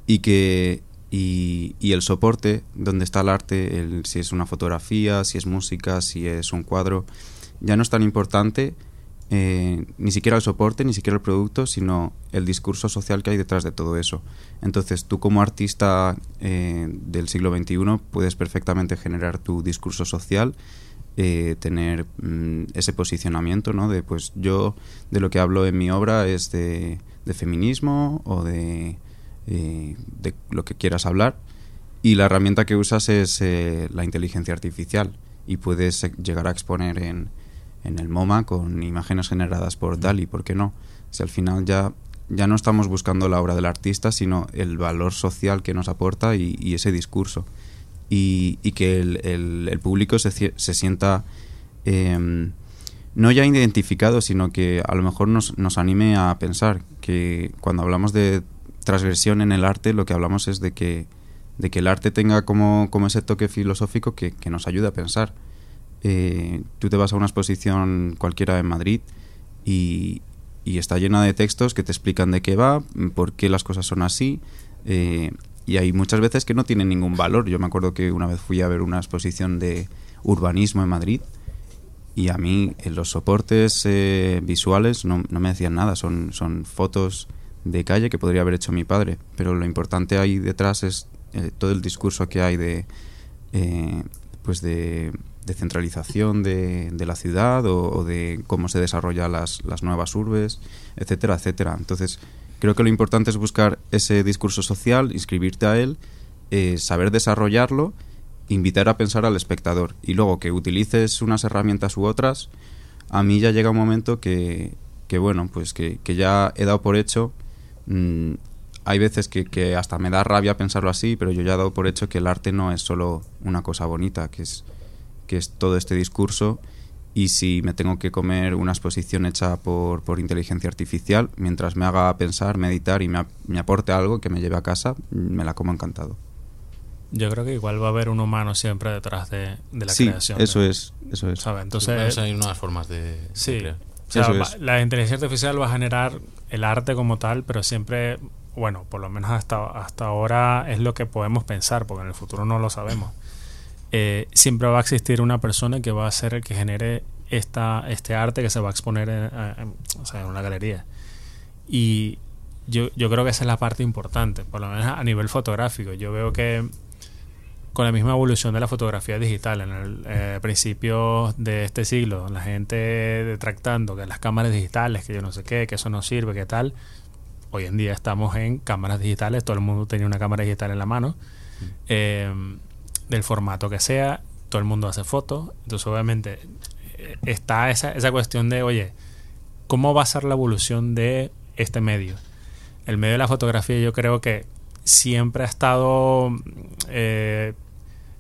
y que y, el soporte, donde está el arte, el, si es una fotografía, si es música, si es un cuadro, ya no es tan importante eh, ni siquiera el soporte, ni siquiera el producto, sino el discurso social que hay detrás de todo eso. Entonces tú como artista eh, del siglo XXI puedes perfectamente generar tu discurso social, eh, tener mm, ese posicionamiento, ¿no? De pues yo de lo que hablo en mi obra es de feminismo o de de lo que quieras hablar y la herramienta que usas es eh, la inteligencia artificial y puedes eh, llegar a exponer en, en, el MoMA con imágenes generadas por DALI, ¿por qué no? Si al final ya, ya no estamos buscando la obra del artista, sino el valor social que nos aporta y, ese discurso. Y, y que el, el, público se, se sienta em, no ya identificado, sino que a lo mejor nos, nos anime a pensar que cuando hablamos de transgresión en el arte, lo que hablamos es de que, de que el arte tenga como, como ese toque filosófico que, que nos ayude a pensar. Eh, tú te vas a una exposición cualquiera en Madrid y, y, está llena de textos que te explican de qué va, por qué las cosas son así. Eh, y hay muchas veces que no tienen ningún valor. Yo me acuerdo que una vez fui a ver una exposición de urbanismo en Madrid y a mí los soportes eh, visuales no, no, me decían nada, son, son fotos de calle que podría haber hecho mi padre, pero lo importante ahí detrás es eh, todo el discurso que hay de eh, pues de, centralización de, la ciudad o, de cómo se desarrollan las, las nuevas urbes, etcétera, etcétera. Entonces, creo que lo importante es buscar ese discurso social, inscribirte a él, eh, saber desarrollarlo, invitar a pensar al espectador y luego que utilices unas herramientas u otras, a mí ya llega un momento que, que bueno, pues que, que ya he dado por hecho Mm, hay veces que, hasta me da rabia pensarlo así, pero yo ya he dado por hecho que el arte no es solo una cosa bonita, que es, que es todo este discurso. Y si me tengo que comer una exposición hecha por, por inteligencia artificial, mientras me haga pensar, meditar y me, aporte algo que me lleve a casa, me la como encantado. Yo creo que igual va a haber un humano siempre detrás de, de la sí, creación. Eso es, eso es. Entonces, hay nuevas formas de, sí, la inteligencia artificial va a generar el arte como tal, pero siempre, bueno, por lo menos hasta, hasta ahora es lo que podemos pensar, porque en el futuro no lo sabemos. Eh, siempre va a existir una persona que va a ser el que genere esta, este arte que se va a exponer en, una galería. Y yo, yo creo que esa es la parte importante, por lo menos a nivel fotográfico. Yo veo que con la misma evolución de la fotografía digital en el eh, principio de este siglo, la gente detractando que las cámaras digitales, que yo no sé qué, que eso no sirve, que tal. Hoy en día estamos en cámaras digitales, todo el mundo tenía una cámara digital en la mano, eh, del formato que sea, todo el mundo hace fotos, entonces obviamente eh, está esa, esa cuestión de, oye, ¿cómo va a ser la evolución de este medio? El medio de la fotografía yo creo que siempre ha estado eh,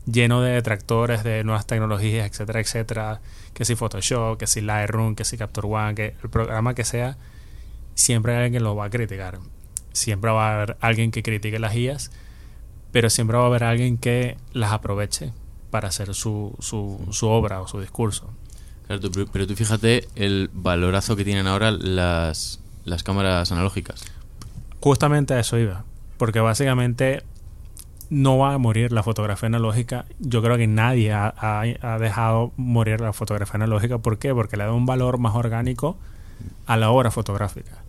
lleno de detractores de nuevas tecnologías, etcétera, etcétera. Que si Photoshop, que si Lightroom, que si Capture One, que el programa que sea, siempre hay alguien que lo va a criticar. Siempre va a haber alguien que critique las guías, pero siempre va a haber alguien que las aproveche para hacer su, su, su obra o su discurso. Claro, pero tú fíjate el valorazo que tienen ahora las, las cámaras analógicas. Justamente a eso iba. Porque básicamente no va a morir la fotografía analógica. Yo creo que nadie ha, dejado morir la fotografía analógica. ¿Por qué? Porque le da un valor más orgánico a la obra fotográfica.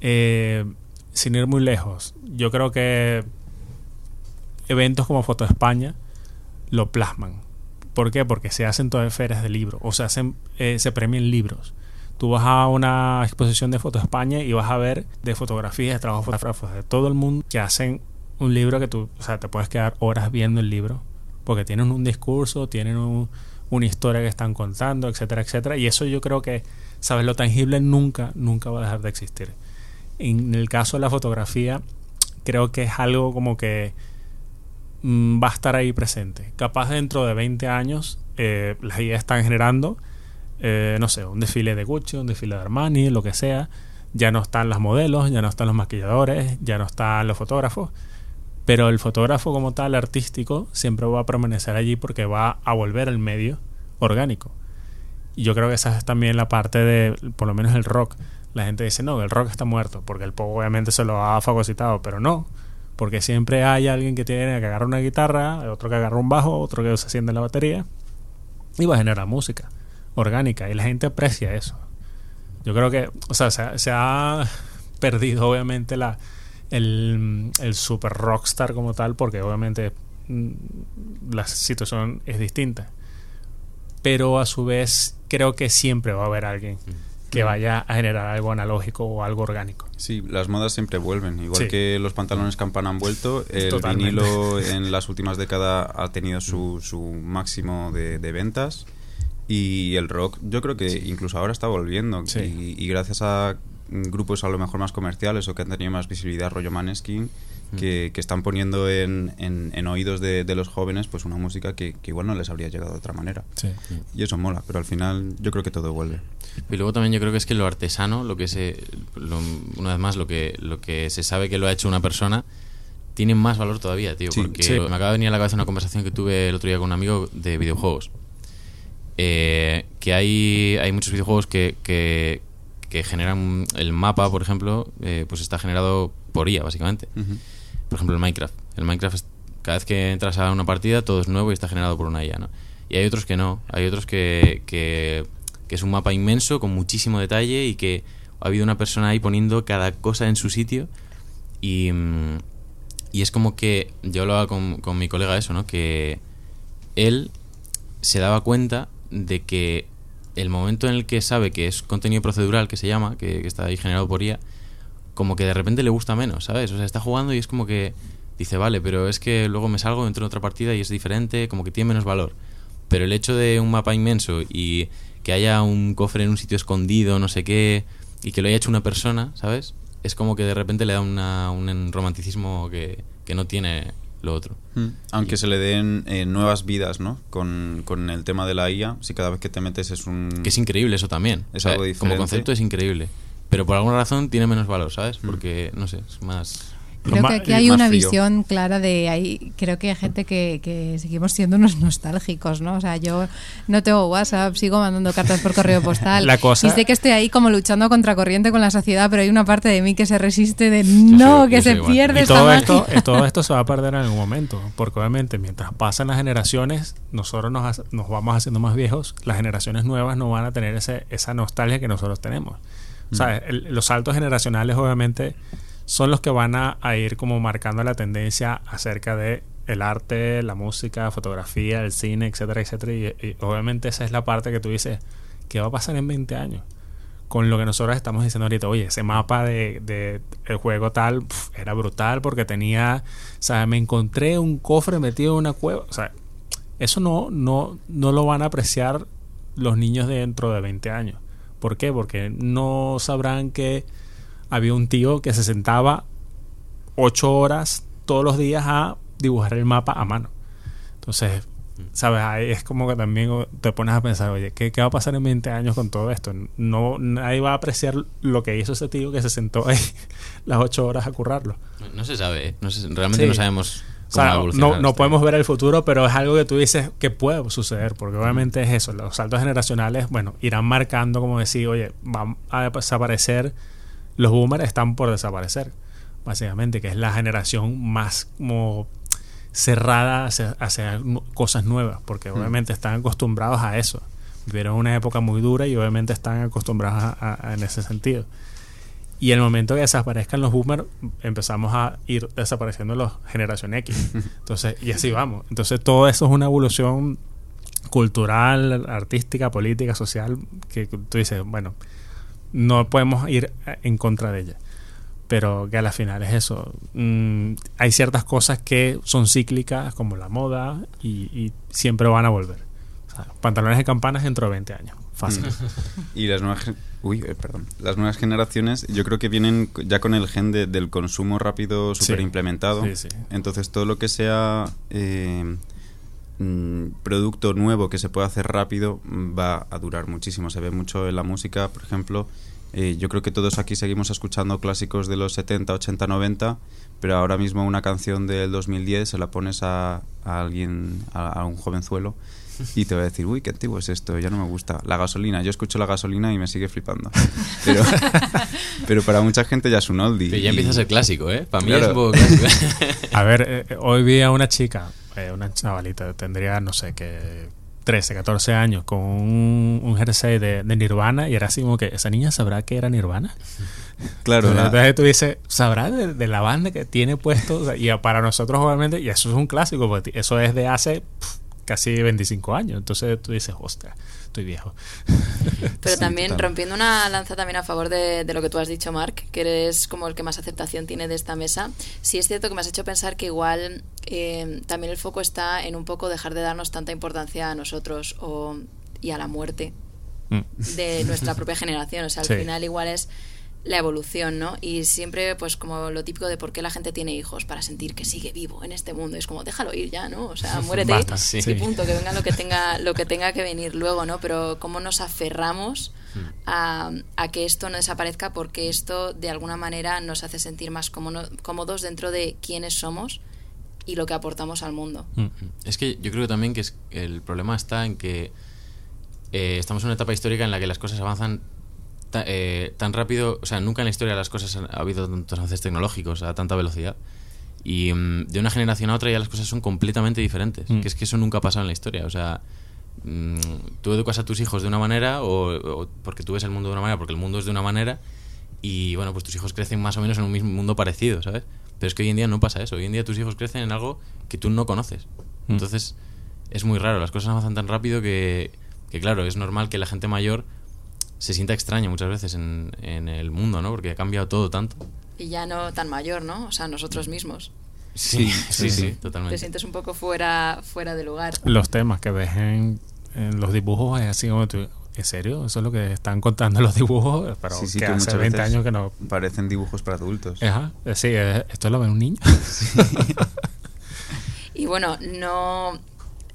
Eh, sin ir muy lejos, yo creo que eventos como Foto España lo plasman. ¿Por qué? Porque se hacen todas ferias de libros o se hacen, eh, se premian libros. Tú vas a una exposición de Foto España y vas a ver de fotografías, de trabajos fotógrafos de todo el mundo que hacen un libro que tú, o sea, te puedes quedar horas viendo el libro porque tienen un discurso, tienen un- una historia que están contando, etcétera, etcétera. Y eso yo creo que, ¿sabes? Lo tangible nunca, nunca va a dejar de existir. En el caso de la fotografía, creo que es algo como que mm, va a estar ahí presente. Capaz dentro de 20 años eh, las ideas están generando, eh, no sé, un desfile de Gucci, un desfile de Armani, lo que sea. Ya no están las modelos, ya no están los maquilladores, ya no están los fotógrafos. Pero el fotógrafo como tal, artístico, siempre va a permanecer allí porque va a volver al medio orgánico. Y yo creo que esa es también la parte de, por lo menos el rock. La gente dice, no, el rock está muerto, porque el pop obviamente se lo ha fagocitado, pero no, porque siempre hay alguien que tiene que agarrar una guitarra, otro que agarra un bajo, otro que se siente en la batería, y va a generar música orgánica, y la gente aprecia eso. Yo creo que, o sea, se, ha- se ha perdido obviamente la, el, el super rockstar como tal, porque obviamente mm, la situación es distinta. Pero a su vez creo que siempre va a haber alguien que vaya a generar algo analógico o algo orgánico. Sí, las modas siempre vuelven. Igual Sí. que los pantalones campana han vuelto, el Totalmente. vinilo en las últimas décadas ha tenido su, su máximo de, de ventas. Y el rock, yo creo que incluso ahora está volviendo. Sí. Y, y gracias a grupos a lo mejor más comerciales o que han tenido más visibilidad, rollo Maneskin, que, que están poniendo en, en- en oídos de, de los jóvenes pues una música que, que igual no les habría llegado de otra manera. Sí. Y eso mola, pero al final yo creo que todo vuelve. Y luego también yo creo que es que lo artesano, lo que se, lo- una vez más, lo que, lo que se sabe que lo ha hecho una persona, tiene más valor todavía, tío. Sí. porque Sí. me acaba de venir a la cabeza una conversación que tuve el otro día con un amigo de videojuegos. Eh, que hay, hay muchos videojuegos que, que, que generan el mapa, por ejemplo, eh, pues está generado por IA, básicamente. Por ejemplo, el Minecraft. El Minecraft, cada vez que entras a una partida, todo es nuevo y está generado por una IA, ¿no? Y hay otros que no. Hay otros que, que, que es un mapa inmenso, con muchísimo detalle y que ha habido una persona ahí poniendo cada cosa en su sitio. Y, mm, y es como que yo hablaba con, con mi colega eso, ¿no? Que él se daba cuenta de que el momento en el que sabe que es contenido procedural, que se llama, que, está ahí generado por IA, como que de repente le gusta menos, ¿sabes? O sea, está jugando y es como que dice, vale, pero es que luego me salgo, entro en otra partida y es diferente, como que tiene menos valor. Pero el hecho de un mapa inmenso y que haya un cofre en un sitio escondido, no sé qué, y que lo haya hecho una persona, ¿sabes? Es como que de repente le da una, un romanticismo que, que no tiene lo otro. Mm. Aunque se le den eh, nuevas vidas, ¿no? Con, con el tema de la IA, si cada vez que te metes es un... Que es increíble eso también. Es algo Como diferente. concepto es increíble. Pero por alguna razón tiene menos valor, ¿sabes? Porque, no sé, es más... Creo que aquí hay una frío. visión clara de ahí. Creo que hay gente que, que seguimos siendo unos nostálgicos, ¿no? O sea, yo no tengo WhatsApp, sigo mandando cartas por correo postal. La cosa- Y sé que estoy ahí como luchando contra corriente con la sociedad, pero hay una parte de mí que se resiste de no, soy- que se igual. pierde Y esta todo magia. esto, todo esto se va a perder en algún momento, porque obviamente mientras pasan las generaciones, nosotros nos, nos vamos haciendo más viejos, las generaciones nuevas no van a tener ese, esa nostalgia que nosotros tenemos. O sea, el- los saltos generacionales obviamente son los que van a, ir como marcando la tendencia acerca de el arte, la música, fotografía, el cine, etcétera, etcétera. Y, obviamente esa es la parte que tú dices, ¿qué va a pasar en 20 años? con lo que nosotros estamos diciendo ahorita, oye, ese mapa de, de el juego tal era brutal porque tenía, o sea, me encontré un cofre metido en una cueva, o sea, eso no, no, no lo van a apreciar los niños dentro de 20 años. ¿Por qué? Porque no sabrán que había un tío que se sentaba ocho horas todos los días a dibujar el mapa a mano. Entonces, ¿sabes? Ahí es como que también te pones a pensar, oye, ¿qué, qué va a pasar en 20 años con todo esto? No, nadie va a apreciar lo que hizo ese tío que se sentó ahí las ocho horas a currarlo. No, no se sabe, ¿eh? No se- realmente Sí. no sabemos O va a sea, no, no esto. podemos ver el futuro, pero es algo que tú dices que puede suceder, porque obviamente es eso, los saltos generacionales, bueno, irán marcando como decir, oye, van a desaparecer, los boomers están por desaparecer, básicamente, que es la generación más como cerrada hacia, hacia cosas nuevas, porque obviamente están acostumbrados a eso. Vivieron una época muy dura y obviamente están acostumbrados a- a- a- en ese sentido. Y el momento que desaparezcan los boomers, empezamos a ir desapareciendo los generación X. Entonces, y así vamos. Entonces, todo eso es una evolución cultural, artística, política, social, que tú dices, bueno, no podemos ir eh, en contra de ella. Pero que a la final es eso. Mm, hay ciertas cosas que son cíclicas, como la moda, y, y siempre van a volver. O sea, pantalones de campanas dentro de 20 años. Fácil. Y las nuevas, uy, eh, perdón. las nuevas generaciones yo creo que vienen ya con el gen de- del consumo rápido súper implementado. Sí, sí. Entonces todo lo que sea eh, mm, producto nuevo que se pueda hacer rápido mm, va a durar muchísimo. Se ve mucho en la música, por ejemplo. eh, yo creo que todos aquí seguimos escuchando clásicos de los 70, 80, 90, pero ahora mismo una canción del 2010 se la pones a, a alguien, a, a un jovenzuelo, y te va a decir, uy, qué antiguo es esto, ya no me gusta. La gasolina, yo escucho la gasolina y me sigue flipando. Pero, pero para mucha gente ya es un oldie. Pero ya y- empieza a ser clásico, ¿eh? Para mí Claro. es un poco clásico. A ver, eh, hoy vi a una chica, eh, una chavalita, tendría, no sé, que 13, 14 años, con un, un jersey de, de Nirvana y era así como que, ¿esa niña sabrá que era Nirvana? Claro, la- Entonces tú dices, ¿sabrá de, de la banda que tiene puesto? O sea, y para nosotros, obviamente, y eso es un clásico, porque eso es de hace casi 25 años. Entonces tú dices, ostras, estoy viejo. Pero Sí, también total. rompiendo una lanza también a favor de, de lo que tú has dicho, Mark, que eres como el que más aceptación tiene de esta mesa. Sí es cierto que me has hecho pensar que igual eh, también el foco está en un poco dejar de darnos tanta importancia a nosotros o, y a la muerte Mm. de nuestra propia generación. O sea, al Sí. final igual es la evolución, ¿no? Y siempre, pues como lo típico de por qué la gente tiene hijos, para sentir que sigue vivo en este mundo. Es como, déjalo ir ya, ¿no? O sea, muérete Basta, sí. y punto, que venga lo que tenga, lo que tenga que venir luego, ¿no? Pero cómo nos aferramos a, a que esto no desaparezca porque esto de alguna manera nos hace sentir más cómodo- cómodos dentro de quiénes somos y lo que aportamos al mundo. Mm. Es que yo creo también que es- el problema está en que eh, estamos en una etapa histórica en la que las cosas avanzan eh, tan rápido, o sea, nunca en la historia de las cosas han- ha habido tantos avances tecnológicos a tanta velocidad. Y mm, de una generación a otra ya las cosas son completamente diferentes. Mm. Que es que eso nunca ha pasado en la historia. O sea, mm, tú educas a tus hijos de una manera o, o porque tú ves el mundo de una manera, porque el mundo es de una manera y bueno, pues tus hijos crecen más o menos en un mismo mundo parecido, ¿sabes? Pero es que hoy en día no pasa eso. Hoy en día tus hijos crecen en algo que tú no conoces. Mm. Entonces es muy raro. Las cosas avanzan tan rápido que, que claro, es normal que la gente mayor se sienta extraña muchas veces en, en el mundo, ¿no? Porque ha cambiado todo tanto. Y ya no tan mayor, ¿no? O sea, nosotros mismos. Sí, sí, sí, sí. Te totalmente. sientes un poco fuera, fuera de lugar. Los temas que ves en, en los dibujos es así como tú, ¿en serio? Eso es lo que están contando los dibujos, pero Sí, sí, que que hace muchas 20 veces años que no... parecen dibujos para adultos. Ajá, eh, sí, eh, esto lo ve un niño. Y bueno, no,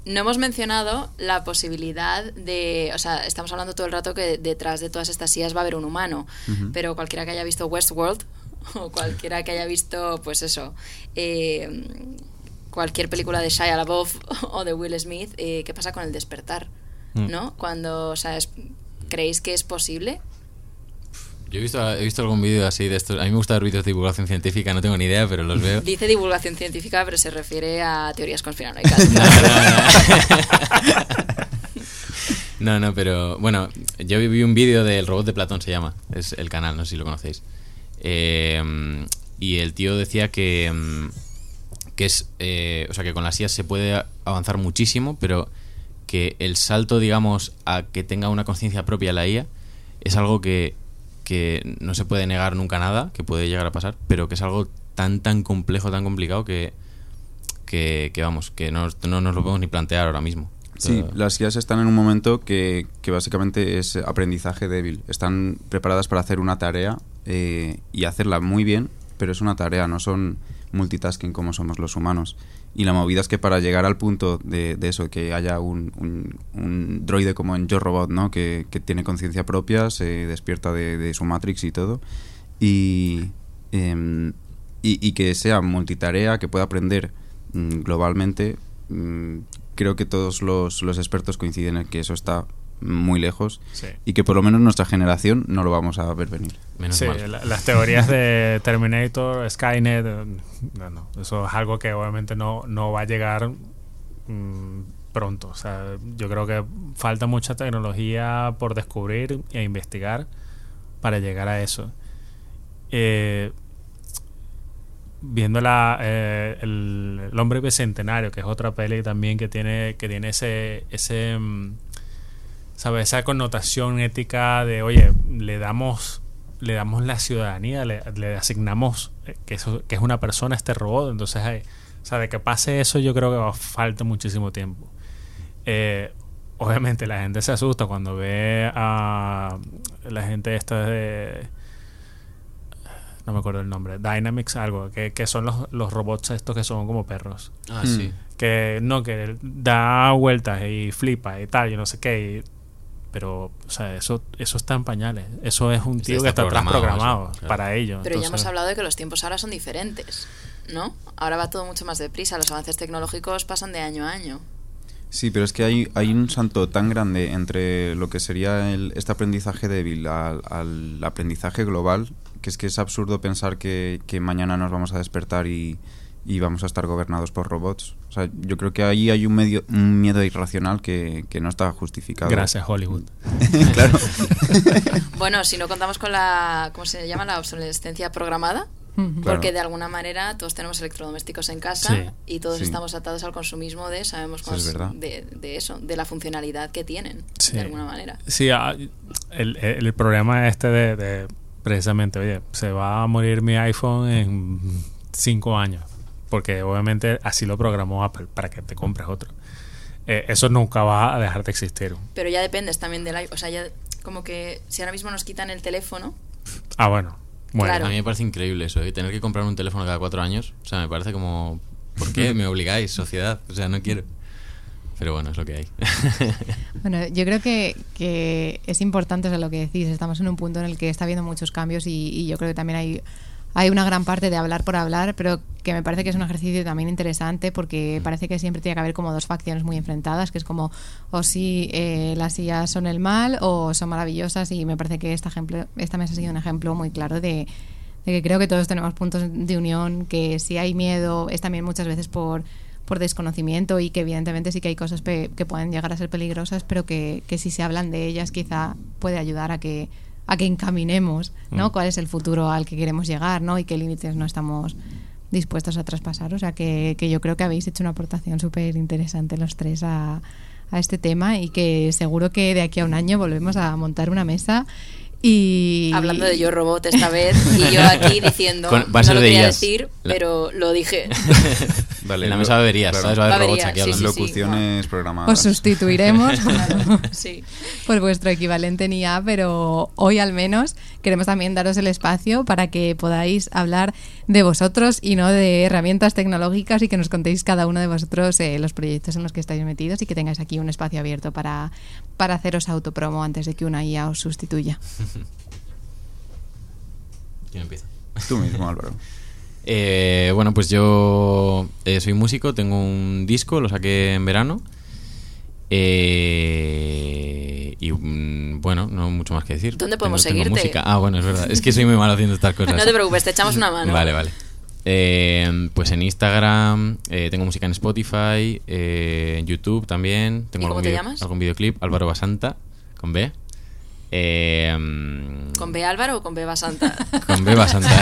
no hemos mencionado la posibilidad de, o sea, estamos hablando todo el rato que detrás de todas estas sillas va a haber un humano, pero cualquiera que haya visto Westworld o cualquiera que haya visto, pues eso, eh, cualquier película de Shia LaBeouf o de Will Smith, eh, ¿qué pasa con el despertar? Mm. ¿No? Cuando, o sea, es- ¿creéis que es posible? Yo he visto, he visto algún vídeo así de estos. A mí me gusta ver vídeos de divulgación científica, no tengo ni idea, pero los veo. Dice divulgación científica, pero se refiere a teorías conspiranoicas. No, no, pero bueno, yo vi un vídeo del robot de Platón, se llama, es el canal, no sé si lo conocéis. Eh, y el tío decía que, mm, que es, eh, o sea, que con las IAS se puede avanzar muchísimo, pero que el salto, digamos, a que tenga una conciencia propia la IA es algo que, que no se puede negar nunca nada, que puede llegar a pasar, pero que es algo tan, tan complejo, tan complicado que, que, que, vamos, que no, no nos lo podemos ni plantear ahora mismo. Sí, las IAS están en un momento que, que básicamente es aprendizaje débil. Están preparadas para hacer una tarea eh, y hacerla muy bien, pero es una tarea, no son multitasking como somos los humanos. Y la movida es que para llegar al punto de, eso, que haya un, un- droide como en Yo Robot, ¿no? que, que tiene conciencia propia, se despierta de, de su Matrix y todo, y, em, y, y que sea multitarea, que pueda aprender mm, globalmente, mm, creo que todos los, los expertos coinciden en que eso está muy lejos Sí. y que por lo menos nuestra generación no lo vamos a ver venir. Menos Sí, mal. la- las teorías de Terminator, Skynet, eh, no, no, eso es algo que obviamente no, no va a llegar mm, pronto. O sea, yo creo que falta mucha tecnología por descubrir e investigar para llegar a eso. Eh, viendo la, eh, el, el hombre bicentenario, que es otra peli también que tiene, que tiene ese, ese mm, ¿sabes? esa connotación ética de, oye, le damos, le damos la ciudadanía, le, le asignamos eh, que, eso, que es una persona este robot. Entonces, hay- o sea, de que pase eso, yo creo que va, falta muchísimo tiempo. Eh, obviamente, la gente se asusta cuando ve a la gente esta de. No me acuerdo el nombre. Dynamics, algo. Que, que son los, los robots estos que son como perros Ah, sí. que no, que da vueltas y flipa y tal, y no sé qué. y- pero, o sea, eso, eso está en pañales. Eso es un tío está que está atrás programado programado eso, claro. para ello. Pero ya hemos hablado de que los tiempos ahora son diferentes, ¿no? Ahora va todo mucho más deprisa, los avances tecnológicos pasan de año a año. Sí, pero es que hay, hay un salto tan grande entre lo que sería el, este aprendizaje débil al, al aprendizaje global, que es que es absurdo pensar que, que mañana nos vamos a despertar y, y vamos a estar gobernados por robots. O sea, yo creo que ahí hay un, medio, un miedo irracional que, que no está justificado. Gracias, Hollywood. claro. Bueno, si no contamos con la, ¿cómo se llama? La obsolescencia programada. Claro. Porque de alguna manera todos tenemos electrodomésticos en casa Sí. y todos Sí. estamos atados al consumismo de, sabemos Eso es de, de eso, de la funcionalidad que tienen, Sí. de alguna manera. Sí, ah, el, el, el problema este de, de, precisamente, oye, se va a morir mi iPhone en cinco años. Porque obviamente así lo programó Apple para que te compres otro. Eh, eso nunca va a dejar de existir. Pero ya dependes también del iPhone. O sea, ya como que si ahora mismo nos quitan el teléfono, Ah, bueno. Bueno, Claro. A mí me parece increíble eso, ¿eh? tener que comprar un teléfono cada cuatro años. O sea, me parece como. ¿Por qué me obligáis, sociedad? O sea, no quiero. Pero bueno, es lo que hay. Bueno, yo creo que, que es importante o sea, lo que decís. Estamos en un punto en el que está habiendo muchos cambios y, y yo creo que también hay, hay una gran parte de hablar por hablar, pero que me parece que es un ejercicio también interesante porque parece que siempre tiene que haber como dos facciones muy enfrentadas, que es como o si eh, las sillas son el mal o son maravillosas y me parece que esta, ejemplo, esta mesa ha sido un ejemplo muy claro de, de que creo que todos tenemos puntos de unión, que si hay miedo es también muchas veces por por desconocimiento y que evidentemente sí que hay cosas pe- que pueden llegar a ser peligrosas, pero que, que si se hablan de ellas quizá puede ayudar a que a que encaminemos, ¿no? Mm. Cuál es el futuro al que queremos llegar, ¿no? Y qué límites no estamos dispuestos a traspasar. O sea, que, que yo creo que habéis hecho una aportación súper interesante los tres a, a este tema y que seguro que de aquí a un año volvemos a montar una mesa y... hablando de yo robot esta vez, y yo aquí diciendo, Con- va a no lo de quería ellas. decir, La- pero lo dije. Vale, en la mesa beberías, claro. ¿sabes? Va a haber robots aquí sí, hablando. sí, sí. Locuciones programadas. Os sustituiremos Sí. por vuestro equivalente en IA, pero hoy al menos queremos también daros el espacio para que podáis hablar de vosotros y no de herramientas tecnológicas y que nos contéis cada uno de vosotros eh, los proyectos en los que estáis metidos y que tengáis aquí un espacio abierto para, para haceros autopromo antes de que una IA os sustituya. ¿Quién empieza? Tú mismo, Álvaro. Eh, bueno, pues yo eh, soy músico, tengo un disco, lo saqué en verano. Eh, y mm, bueno, no mucho más que decir. ¿Dónde podemos Tengo- tengo seguirte? música. Ah, bueno, es verdad. Es que soy muy malo haciendo estas cosas. No te preocupes, te echamos una mano. Vale, vale. Eh, pues en Instagram, eh, tengo música en Spotify, eh, en YouTube también. Tengo ¿Y cómo algún te video- llamas? Algún videoclip, Álvaro Basanta, con B. Eh, ¿Con B Álvaro o con B Basanta? Con B Basanta.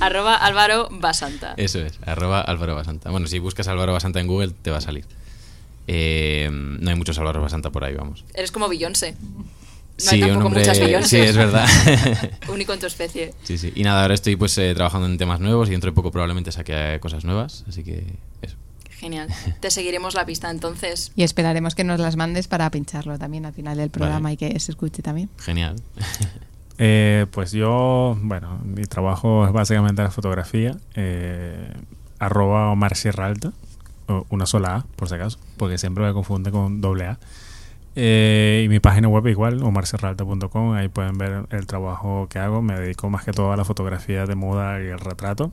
Arroba Álvaro Basanta. Eso es, arroba Álvaro Basanta. Bueno, si buscas Álvaro Basanta en Google te va a salir. Eh, no hay muchos Álvaro Basanta por ahí, vamos. Eres como Beyoncé. No sí, un hombre. Sí, es verdad. Único en tu especie. sí, sí. Y nada, ahora estoy pues eh, trabajando en temas nuevos y dentro de poco probablemente saque cosas nuevas, así que eso. Genial. Te seguiremos la pista entonces. Y esperaremos que nos las mandes para pincharlo también al final del programa Vale. y que se escuche también. Genial. Eh, pues yo, bueno, mi trabajo es básicamente la fotografía. Eh, arroba Omar Sierra Alta, o una sola A, por si acaso, porque siempre me confunde con doble A. Eh, y mi página web igual, omarsierralta.com, ahí pueden ver el trabajo que hago. Me dedico más que todo a la fotografía de moda y el retrato.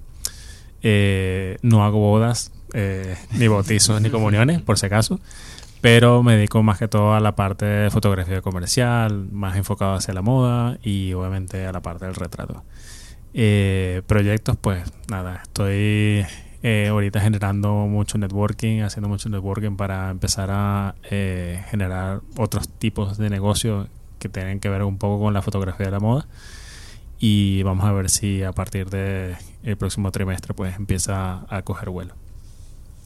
Eh, no hago bodas, eh, ni bautizos, ni comuniones, por si acaso. pero me dedico más que todo a la parte de fotografía comercial, más enfocado hacia la moda y obviamente a la parte del retrato. Eh, proyectos, pues nada, estoy eh, ahorita generando mucho networking, haciendo mucho networking para empezar a eh, generar otros tipos de negocios que tienen que ver un poco con la fotografía de la moda y vamos a ver si a partir del próximo trimestre pues empieza a coger vuelo.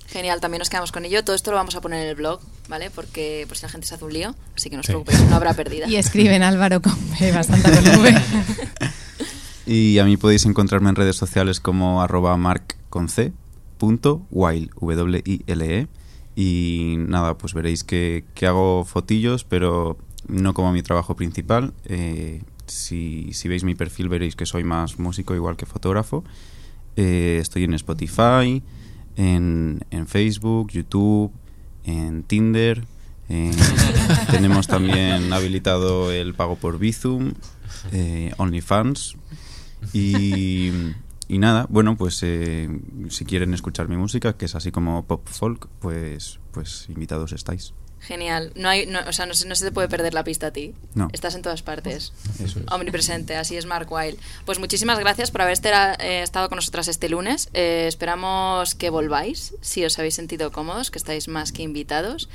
Genial, también nos quedamos con ello. Todo esto lo vamos a poner en el blog, ¿vale? Porque por si la gente se hace un lío, así que no os preocupéis, no habrá pérdida. Y escriben Álvaro con B, bastante con V. y a mí podéis encontrarme en redes sociales como arroba mark con C, while, w i l -E, y nada, pues veréis que, que, hago fotillos, pero no como mi trabajo principal. Eh, si, si, veis mi perfil veréis que soy más músico igual que fotógrafo. Eh, estoy en Spotify, en, en Facebook, YouTube, en Tinder. tenemos también habilitado el pago por Bizum, eh, OnlyFans. Y, y, nada, bueno, pues eh, si quieren escuchar mi música, que es así como pop folk, pues, pues invitados estáis. Genial. No hay, no, o sea, no se, no se, te puede perder la pista a ti. No. Estás en todas partes. Eso es. Omnipresente, así es Mark Wild. Pues muchísimas gracias por haber eh, estado con nosotras este lunes. Eh, esperamos que volváis, si os habéis sentido cómodos, que estáis más que invitados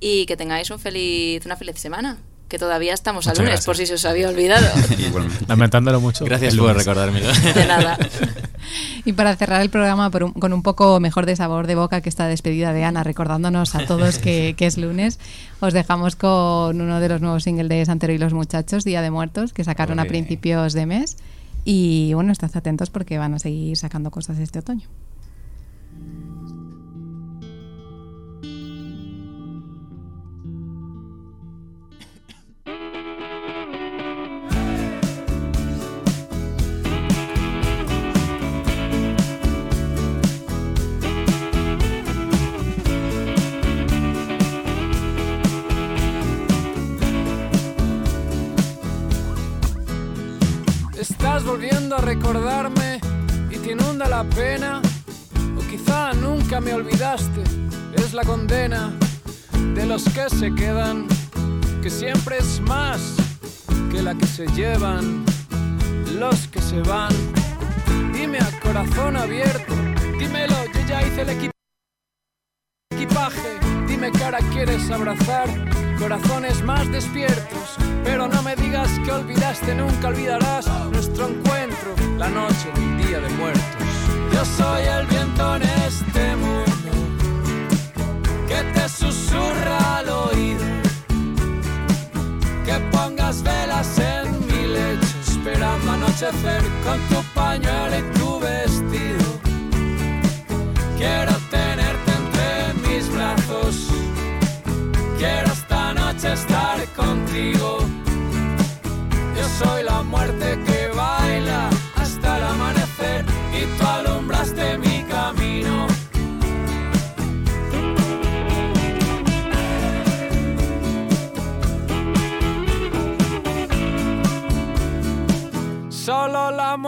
y que tengáis un feliz, una feliz semana. Que todavía estamos Muchas a lunes, gracias. por si se os había olvidado. Lamentándolo mucho. Gracias por recordármelo. De nada. Y para cerrar el programa por un- con un poco mejor de sabor de boca que esta despedida de Ana, recordándonos a todos que, que es lunes, os dejamos con uno de los nuevos singles de Santero y los Muchachos, Día de Muertos, que sacaron a principios de mes. Y bueno, estad atentos porque van a seguir sacando cosas este otoño. Volviendo a recordarme y te inunda la pena. O quizá nunca me olvidaste. Es la condena de los que se quedan, que siempre es más que la que se llevan los que se van. Dime a corazón abierto, dímelo, yo ya hice el equipaje. Dime ahora quieres abrazar corazones más despiertos. Pero no me digas que olvidaste, nunca olvidarás nuestro encuentro, la noche del día de muertos. Yo soy el viento en este mundo que te susurra al oído. Que pongas velas en mi lecho, esperando anochecer con tu pañuelo y tu vestido. Quiero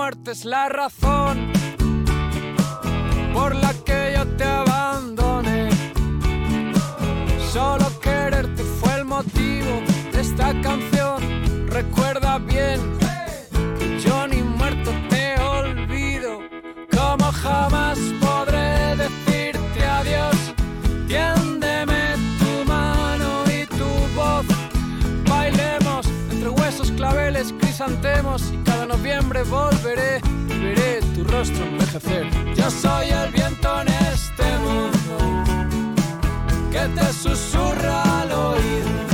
es la razón por la que yo te abandoné. Solo quererte fue el motivo de esta canción. Recuerda bien que yo ni muerto te olvido. Como jamás crisantemos. Y cada noviembre volveré y veré tu rostro envejecer. Yo soy el viento en este mundo que te susurra al oído.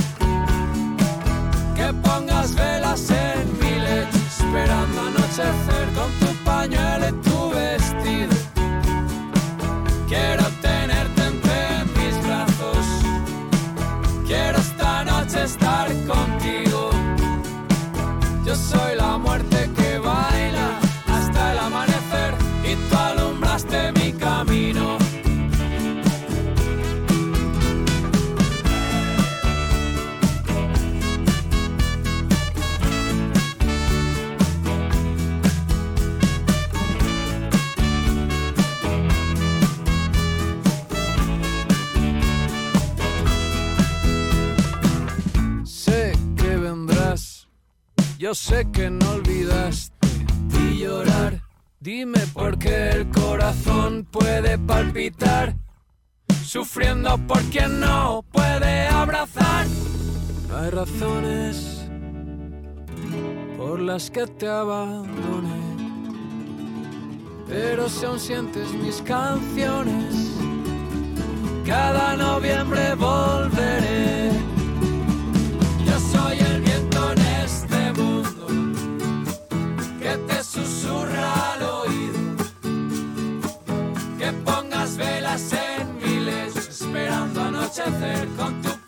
Yo sé que no olvidaste y llorar. Dime por qué el corazón puede palpitar, sufriendo por quien no puede abrazar. Hay razones por las que te abandoné, pero si aún sientes mis canciones, cada noviembre volveré. En mi lecho esperando anochecer con